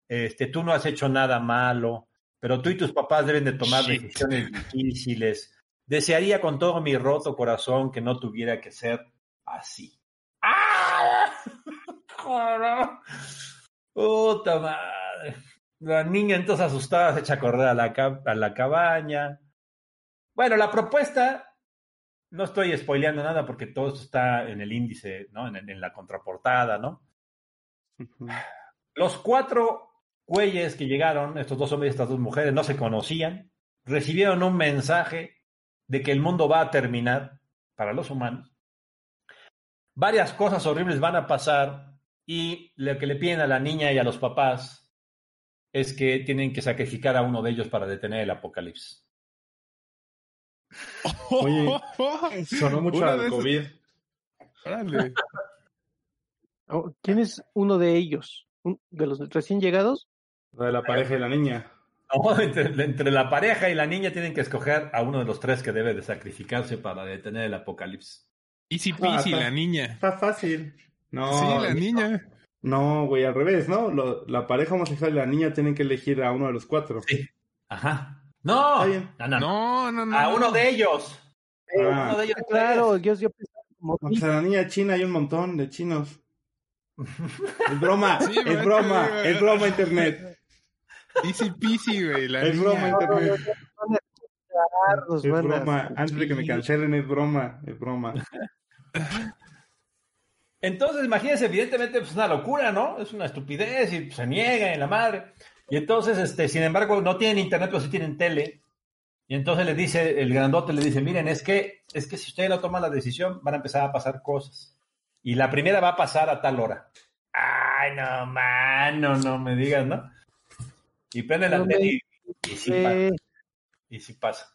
este, tú no has hecho nada malo, pero tú y tus papás deben de tomar Shit. decisiones difíciles, Desearía con todo mi roto corazón que no tuviera que ser así. ¡Ah! Puta madre. La niña entonces asustada se echa a correr a la, ca- a la cabaña. Bueno, la propuesta, no estoy spoileando nada porque todo esto está en el índice, ¿no? En, en la contraportada, ¿no? Los cuatro güeyes que llegaron, estos dos hombres y estas dos mujeres, no se conocían, recibieron un mensaje de que el mundo va a terminar para los humanos. Varias cosas horribles van a pasar y lo que le piden a la niña y a los papás es que tienen que sacrificar a uno de ellos para detener el apocalipsis. Oye, Sonó mucho al COVID. Oh, ¿Quién es uno de ellos? ¿Un- ¿De los recién llegados? Lo de la pareja y la niña. No, entre, entre la pareja y la niña tienen que escoger a uno de los tres que debe de sacrificarse para detener el apocalipsis. Easy Ah, peasy, está- la niña. Está fácil. No, sí, la niña. no, güey, al revés, ¿no? Lo- la pareja homosexual y la niña tienen que elegir a uno de los cuatro. Sí. Ajá. No, Está bien. no, no, no. No. A uno de ellos. Ah. Uno de ellos. Claro, yo, yo pensaba como O sea, la niña china hay un montón de chinos. Es broma, Sí, es broma, es broma internet. Easy peasy, güey, la Es broma internet. Es broma. Antes de que me cancelen, es broma, es broma. Entonces, imagínense, evidentemente, pues es una locura, ¿no? Es una estupidez y se niega en la madre. Y entonces, este, sin embargo, no tienen internet, pero sí tienen tele. Y entonces le dice, el grandote le dice, miren, es que, es que si ustedes no toman la decisión, van a empezar a pasar cosas. Y la primera va a pasar a tal hora. Ay, no, mano, no me digas, ¿no? Y No tele me- y, y sí pasa. Y sí pasa.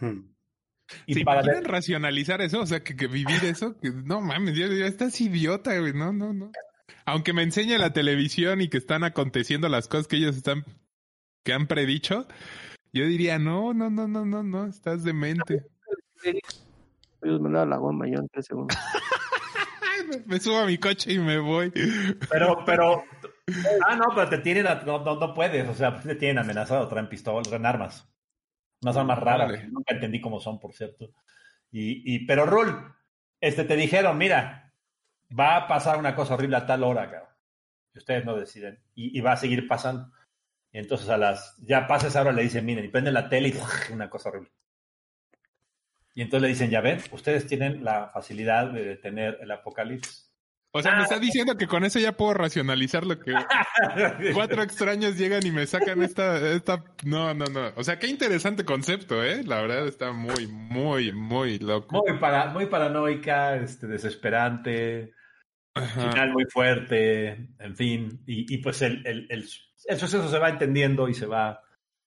Hmm. Y ¿Se para imaginan racionalizar eso? O sea, que, que vivir eso, que no mames, ya, ya estás idiota, güey, no, no, no. Aunque me enseñe la televisión y que están aconteciendo las cosas que ellos están, que han predicho, yo diría, no, no, no, no, no, no, estás demente. Voy a mandar a la goma yo en tres segundos. Me- me subo a mi coche y me voy. Pero, pero. Ah, no, pero te tienen. a- no, no, no puedes. O sea, te tienen amenazado, traen pistolas, traen armas. Unas armas raras. Órale. que Nunca entendí cómo son, por cierto. Y, y, pero, Rul, este, te dijeron, mira, va a pasar una cosa horrible a tal hora, cabrón. Y ustedes no deciden. Y, y va a seguir pasando. Y entonces a las. Ya pasa esa hora, le dicen, miren, y prenden la tele y una cosa horrible. Y entonces le dicen, ya ven, ustedes tienen la facilidad de detener el apocalipsis. O sea, me está diciendo que con eso ya puedo racionalizar lo que cuatro extraños llegan y me sacan esta, esta, no, no, no. O sea, qué interesante concepto, ¿eh? La verdad está muy, muy, muy loco. Muy, para, muy paranoica, este, desesperante, Ajá. final muy fuerte, en fin. Y, y pues el, el, el, el suceso se va entendiendo y se va,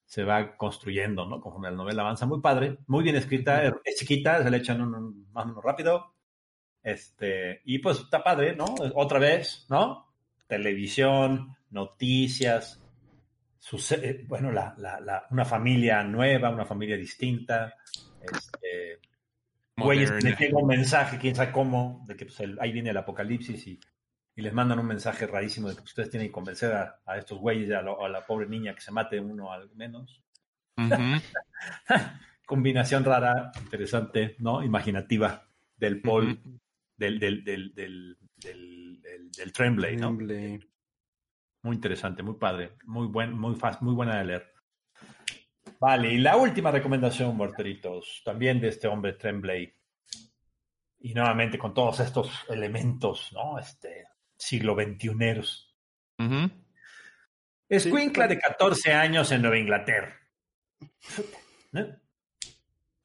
se va construyendo, ¿no? Conforme la novela avanza. Muy padre, muy bien escrita, es chiquita, se le echan un, un- más o menos rápido. Este, y pues está padre, ¿no? Otra vez, ¿no? Televisión, noticias, suce- eh, bueno, la, la, la, una familia nueva, una familia distinta. Este, güeyes les llega un mensaje, quién sabe cómo, de que pues, el- ahí viene el apocalipsis y, y les mandan un mensaje rarísimo de que ustedes tienen que convencer a, a estos güeyes a, lo- a la pobre niña que se mate uno al menos. Combinación rara, interesante, ¿no? Imaginativa del Paul, del, del, del, del, del- del Tremblay, ¿no? Tremblay. Muy interesante, muy padre, muy buen, muy fácil, muy buena de leer. Vale, y la última recomendación, muerteritos, también de este hombre Tremblay. Y nuevamente con todos estos elementos, ¿no? Este siglo XXI. Ujú. Escuincla de 14 años en Nueva Inglaterra. ¿No?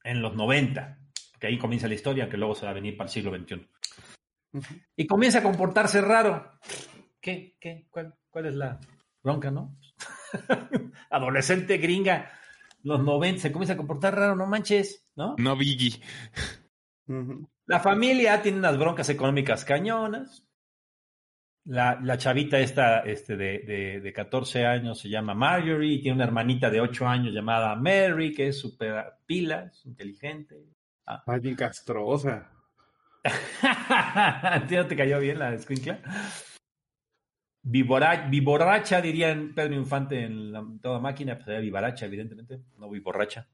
En los 90. Que ahí comienza la historia, que luego se va a venir para el siglo XXI. Y comienza a comportarse raro. ¿Qué? ¿Qué? ¿Cuál, cuál es la bronca, no? Adolescente gringa, los 90, se comienza a comportar raro, no manches, ¿no? No Biggie. La familia tiene unas broncas económicas cañonas. La, la chavita esta este de, de, de 14 años se llama Marjorie y tiene una hermanita de 8 años llamada Mary, que es súper pila, es inteligente. Bien castrosa. ¿A ti no te cayó bien la escuincla? Vivora- Viborracha, dirían Pedro Infante en la, toda máquina, pues era vivaracha, evidentemente, no viborracha.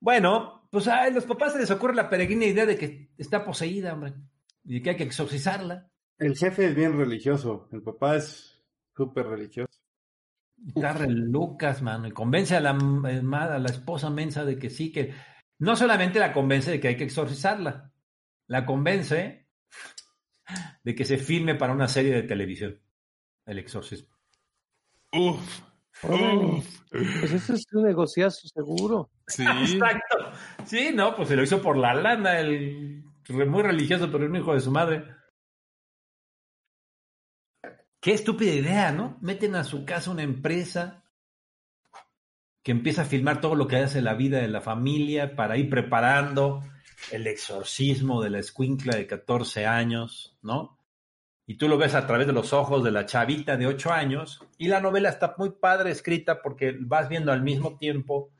Bueno, pues a los papás se les ocurre la peregrina idea de que está poseída, hombre, y que hay que exorcizarla. El jefe es bien religioso. El papá es súper religioso. Está re Lucas, mano, y convence a la, eh, ma- a la esposa mensa de que sí, que no solamente la convence de que hay que exorcizarla, la convence de que se filme para una serie de televisión, el exorcismo. Uf. Uf. Pues eso es un negociazo seguro. Sí. Exacto. Sí, no, pues se lo hizo por la lana, el muy religioso, pero un hijo de su madre. Qué estúpida idea, ¿no? Meten a su casa una empresa que empieza a filmar todo lo que hace la vida de la familia para ir preparando el exorcismo de la escuincla de 14 años, ¿no? Y tú lo ves a través de los ojos de la chavita de 8 años y la novela está muy padre escrita porque vas viendo al mismo tiempo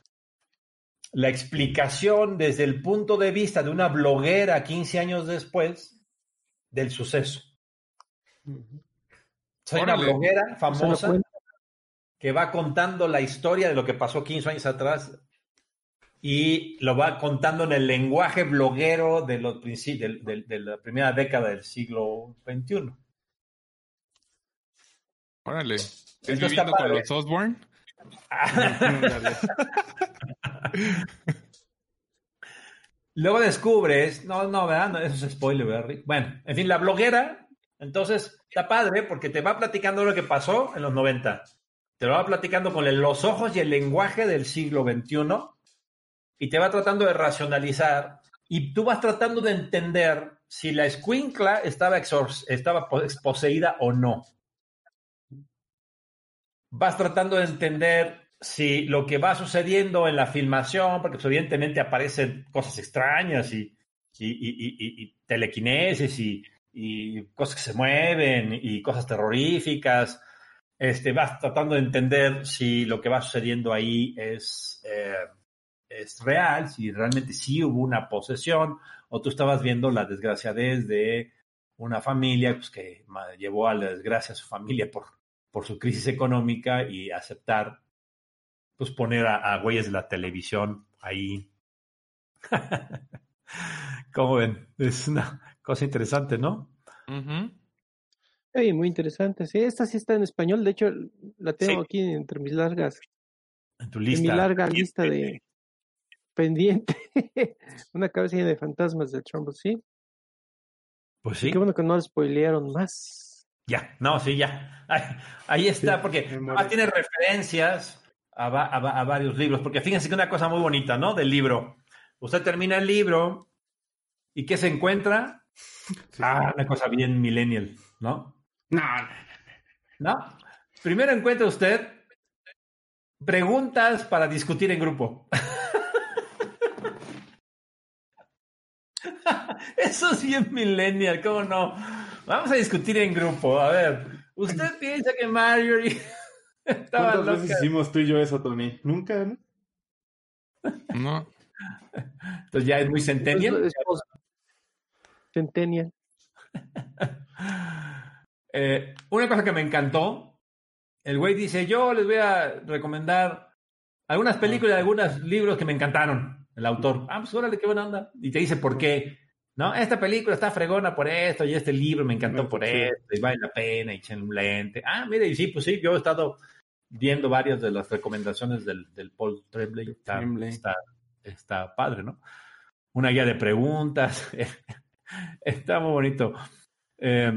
la explicación desde el punto de vista de una bloguera 15 años después del suceso. Soy una bloguera famosa. Que va contando la historia de lo que pasó 15 años atrás y lo va contando en el lenguaje bloguero de, los del- de la primera década del siglo XXI. Órale. ¿Es está viviendo con los Osborne? Luego descubres, no, no, ¿verdad? No, eso es spoiler, ¿verdad? Bueno, en fin, la bloguera, entonces, está padre porque te va platicando lo que pasó en los 90. Te lo va platicando con los ojos y el lenguaje del siglo XXI y te va tratando de racionalizar y tú vas tratando de entender si la escuincla estaba, estaba po- poseída o no. Vas tratando de entender si lo que va sucediendo en la filmación, porque pues, evidentemente aparecen cosas extrañas y, y, y- telequinesis y cosas que se mueven y cosas terroríficas, este, vas tratando de entender si lo que va sucediendo ahí es, eh, es real, si realmente sí hubo una posesión, o tú estabas viendo la desgraciadez de una familia pues, que llevó a la desgracia a su familia por, por su crisis económica y aceptar pues poner a, a güeyes de la televisión ahí. ¿Cómo ven? Es una cosa interesante, ¿no? Ey, muy interesante. Sí, esta sí está en español. De hecho, la tengo Sí. aquí entre mis largas, En tu en mi lista. larga lista de pendiente. Una cabeza llena de fantasmas de Trump, sí. Pues Y sí, Qué bueno que no spoilearon más. ya. No, sí, ya. Ahí, ahí está, Sí, porque además tiene referencias a, a a varios libros. Porque fíjense que una cosa muy bonita, ¿no? Del libro. Usted termina el libro y ¿qué se encuentra? Ah, una cosa bien millennial, ¿no? No, ¿No? Primero encuentra usted preguntas para discutir en grupo. Eso es bien millennial, ¿cómo no? Vamos a discutir en grupo. A ver, ¿usted piensa que Marjorie estaba ¿Cuántas loca? veces hicimos tú y yo eso, Tony? Nunca, ¿no? No. Entonces ya es muy centennial. Es Centennial. Eh, una cosa que me encantó, el güey dice, yo les voy a recomendar algunas películas y algunos libros que me encantaron, el autor. Ah, pues órale, qué buena onda. Y te dice por qué. No, esta película está fregona por esto y este libro me encantó No, por sí. esto y vale la pena y un lente. Ah, mire, y sí, pues sí, yo he estado viendo varias de las recomendaciones del, del Paul Tremblay. Está, está, está padre, ¿no? Una guía de preguntas. está muy bonito. Eh,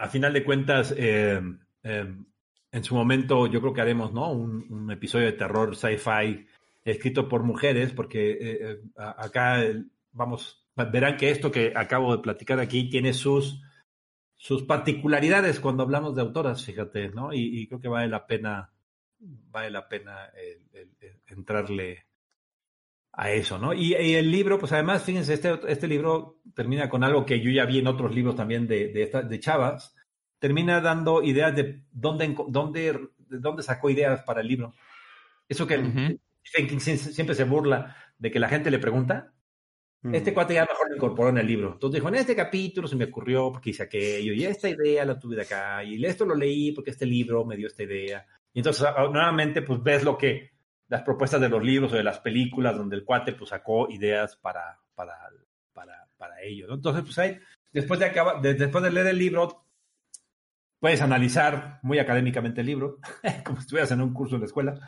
a final de cuentas, eh, eh, en su momento yo creo que haremos ¿no? un, episodio de terror sci-fi escrito por mujeres, porque eh, acá vamos, verán que esto que acabo de platicar aquí tiene sus, sus particularidades cuando hablamos de autoras, fíjate, ¿no? Y, creo que vale la pena, vale la pena entrarle a eso, ¿no? Y, y el libro, pues además, fíjense, este, este libro termina con algo que yo ya vi en otros libros también de, de, esta- de Chavas, termina dando ideas de dónde, dónde, de dónde sacó ideas para el libro. Eso que. Stephen King sie- siempre se burla de que la gente le pregunta, Mm. este cuate ya mejor lo incorporó en el libro. Entonces dijo, en este capítulo se me ocurrió porque hice aquello, y esta idea la tuve de acá, y esto lo leí porque este libro me dio esta idea. Y entonces ah, nuevamente pues ves lo que las propuestas de los libros o de las películas, donde el cuate pues sacó ideas para, para, para, para ello. ¿no? Entonces, pues ahí, después de, acabar, de, después de leer el libro, puedes analizar muy académicamente el libro, como si estuvieras en un curso en la escuela.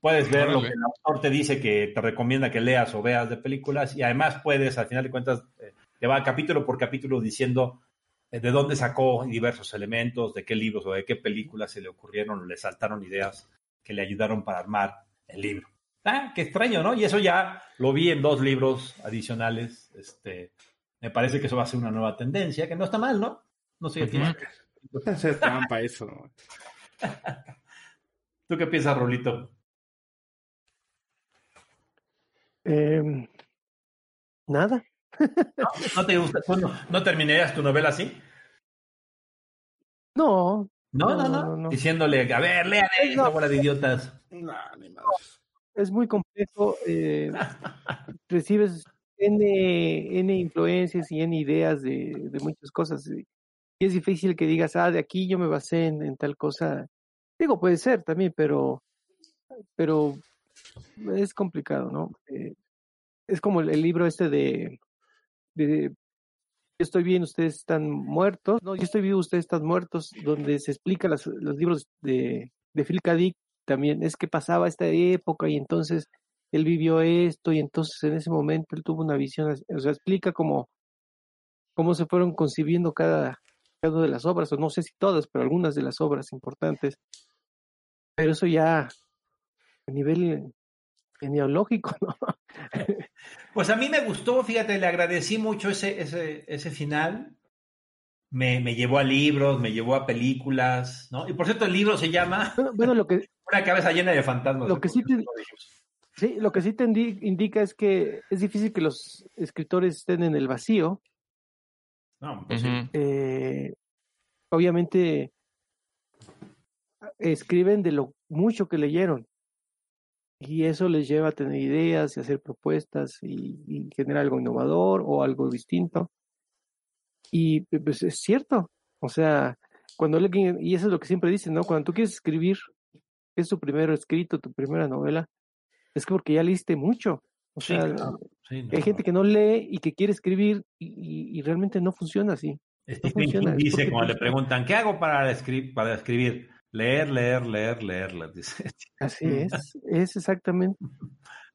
Puedes ver lo que el autor te dice que te recomienda que leas o veas de películas y además puedes, al final de cuentas, eh, te va capítulo por capítulo diciendo eh, de dónde sacó diversos elementos, de qué libros o de qué películas se le ocurrieron o le saltaron ideas que le ayudaron para armar el libro. Ah, qué extraño, ¿no? Y eso ya lo vi en dos libros adicionales. Este, me parece que eso va a ser una nueva tendencia, que no está mal, ¿no? No sé qué tiene. No te haces trampa eso. ¿Tú qué piensas, Rolito? Eh, nada. ¿No, ¿No te gusta? ¿Tú no, ¿No terminarías tu novela así? No. No, no, no. no. Diciéndole, a ver, lean esa no. bola de idiotas. No, ni más. Es muy complejo. Eh, recibes N, N influencias y N ideas de, de, muchas cosas. Y es difícil que digas, ah, de aquí yo me basé en, en tal cosa. Digo, puede ser también, pero, pero es complicado, ¿no? Eh, es como el, el, libro este de, de estoy bien, ustedes están muertos. No, yo estoy vivo, ustedes están muertos, donde se explica los libros de, de Phil K. También. Es que pasaba esta época y entonces él vivió esto y entonces en ese momento él tuvo una visión, o sea, explica cómo, cómo se fueron concibiendo cada, cada una de las obras, o no sé si todas, pero algunas de las obras importantes. Pero eso ya a nivel genealógico, ¿no? Pues a mí me gustó, fíjate, le agradecí mucho ese, ese, ese final. Me, me, llevó a libros, me llevó a películas, ¿no? Y por cierto, el libro se llama bueno, bueno lo que, Una cabeza llena de fantasmas. Lo que sí te, sí, lo que sí te indica es que es difícil que los escritores estén en el vacío. No, pues uh -huh. eh, obviamente escriben de lo mucho que leyeron y eso les lleva a tener ideas y hacer propuestas y, y generar algo innovador o algo distinto. Y pues es cierto, o sea, cuando alguien, y eso es lo que siempre dicen, ¿no? Cuando tú quieres escribir, es tu primer escrito, tu primera novela, es que porque ya leíste mucho. O sea, sí, claro. sí, no, hay gente que no lee y que quiere escribir y, y, y realmente no funciona así. Stephen no funciona. King dice, cuando le preguntan, ¿qué hago para escribir? Leer, leer, leer, leer, leer, dice. Así es, es exactamente.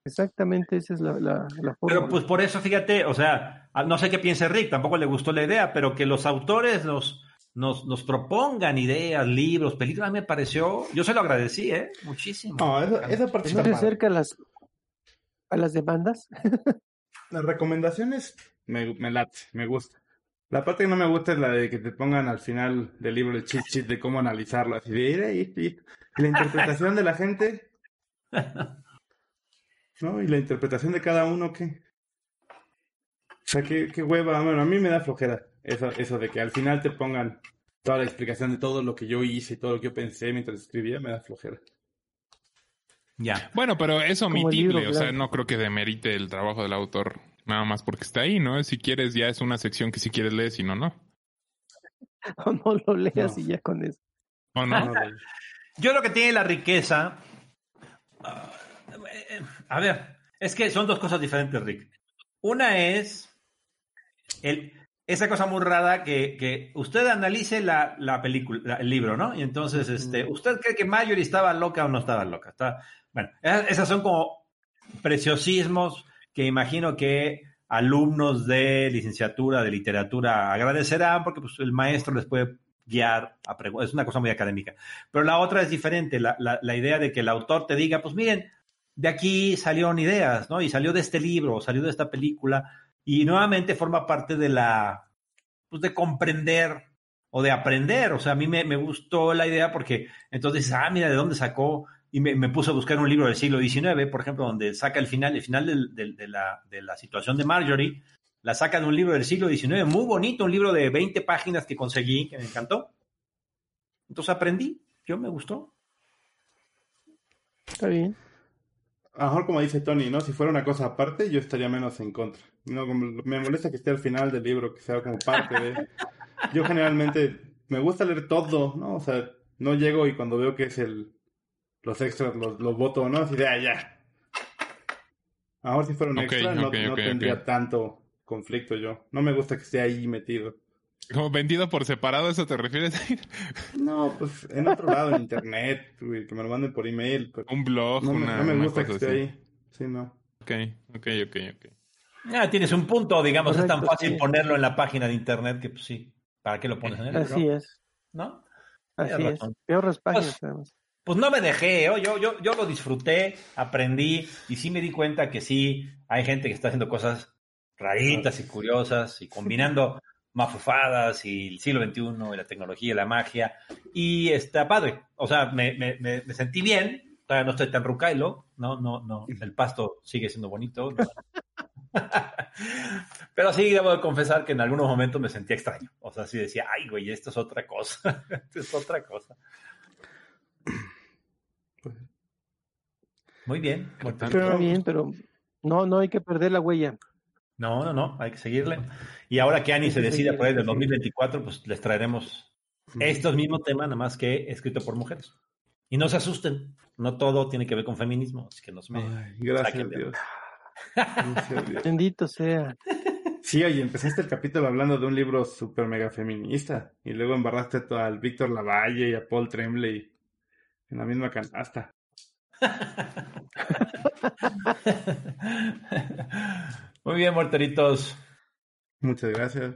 Exactamente, esa es la, la, la, forma. Pero pues por eso, fíjate, o sea, no sé qué piense Rick, tampoco le gustó la idea, pero que los autores nos, nos, nos propongan ideas, libros, películas, me pareció, yo se lo agradecí, ¿eh? Muchísimo. No, esa, esa parte ¿No se acerca a las, a las demandas? las recomendaciones me, me late, me gusta. La parte que no me gusta es la de que te pongan al final del libro el cheat sheet de cómo analizarlo, así de y, y, y la interpretación de la gente. ¿No? Y la interpretación de cada uno, ¿qué? O sea, qué, qué hueva. Bueno, a mí me da flojera eso, eso de que al final te pongan toda la explicación de todo lo que yo hice y todo lo que yo pensé mientras escribía, me da flojera. Ya. Bueno, pero es omitible, libro, o sea, no creo que demerite el trabajo del autor nada más porque está ahí, ¿no? Si quieres, ya es una sección que si quieres lees, si no, no. O no lo leas no. y ya con eso. ¿O no? Yo creo que tiene la riqueza. a ver, es que son dos cosas diferentes, Rick. Una es el, esa cosa muy rara que, que usted analice la, la película, la, el libro, ¿no? Y entonces, este, ¿usted cree que Marjorie estaba loca o no estaba loca? Está, bueno, esas son como preciosismos que imagino que alumnos de licenciatura, de literatura agradecerán porque pues, el maestro les puede guiar a preguntas. Es una cosa muy académica. Pero la otra es diferente, la, la, idea de que el autor te diga, pues miren, de aquí salieron ideas, ¿no? Y salió de este libro, salió de esta película, y nuevamente forma parte de la, pues de comprender o de aprender. O sea, a mí me, me gustó la idea porque entonces, ah, mira, ¿de dónde sacó? Y me, me, puse a buscar un libro del siglo XIX, por ejemplo, donde saca el final, el final del, del, de, la, de, la, situación de Marjorie, la saca de un libro del siglo XIX, muy bonito, un libro de 20 páginas que conseguí, que me encantó. Entonces aprendí, yo me gustó. Está bien. A lo mejor como dice Tony, ¿no? Si fuera una cosa aparte, yo estaría menos en contra. No, me molesta que esté al final del libro, que sea como parte de... Yo generalmente me gusta leer todo, ¿no? O sea, no llego y cuando veo que es el los extras los, los voto, ¿no? Así de allá. Ahora si fuera un Ok, extra, no, no tendría tanto conflicto yo. No me gusta que esté ahí metido. Como vendido por separado, ¿eso te refieres? No, pues en otro lado, en internet, güey, que me lo manden por email. pero Un blog, no, me- una, no me una gusta que esté así. ahí. Sí, no. Ok, ok, ok, ok. Ah, tienes un punto, digamos, es tan fácil sí. ponerlo en la página de internet que pues sí, ¿para qué lo pones en el? Así es, ¿No? así es. Peores páginas, Pues- además. Pues no me dejé, ¿eh? yo, yo, yo lo disfruté, aprendí y sí me di cuenta que sí hay gente que está haciendo cosas raritas y curiosas y combinando mafufadas y el siglo XXI y la tecnología y la magia y está padre. O sea, me, me, me, me sentí bien, todavía no estoy tan rucailo, no, no, no, el pasto sigue siendo bonito. ¿no? Pero sí debo de confesar que en algunos momentos me sentía extraño. O sea, sí decía, ay, güey, esto es otra cosa. esto es otra cosa. Muy bien. muy bien. Pero- bien, pero no, no hay que perder la huella. No, no, no, hay que seguirle. Y ahora que Ani se decida por ahí del hay que seguir. 2024, pues les traeremos estos mismos temas, nada más que escrito por mujeres. Y no se asusten, no todo tiene que ver con feminismo, así que no se me... Ay, gracias Saquen a Dios. Gracias a Dios. Bendito sea. Sí, oye, empezaste el capítulo hablando de un libro súper mega feminista y luego embarraste to- al Víctor Lavalle y a Paul Tremblay en la misma canasta. Muy bien, muerteritos. Muchas gracias.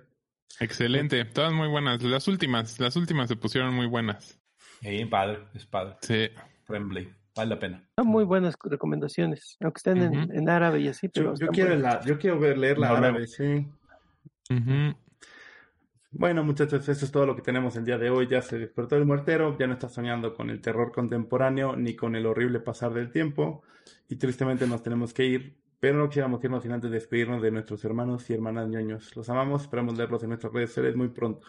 Excelente, todas muy buenas. Las últimas, las últimas se pusieron muy buenas. Bien, padre, es padre. Sí. Tremblay, vale la pena. Son muy buenas recomendaciones, aunque estén en, en árabe y así, pero Yo, yo quiero la, yo quiero ver, leer la No, no. árabe, sí. Ujú. Bueno, muchachos, eso es todo lo que tenemos el día de hoy. Ya se despertó el muertero, ya no está soñando con el terror contemporáneo ni con el horrible pasar del tiempo. Y tristemente nos tenemos que ir, pero no quisiéramos irnos sin antes despedirnos de nuestros hermanos y hermanas ñoños. Los amamos, esperamos leerlos en nuestras redes sociales muy pronto.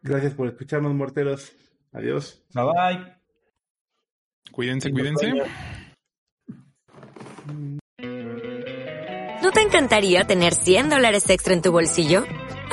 Gracias por escucharnos, muerteros. Adiós. Bye bye. Cuídense, cuídense. ¿No te encantaría tener 100 dólares extra en tu bolsillo?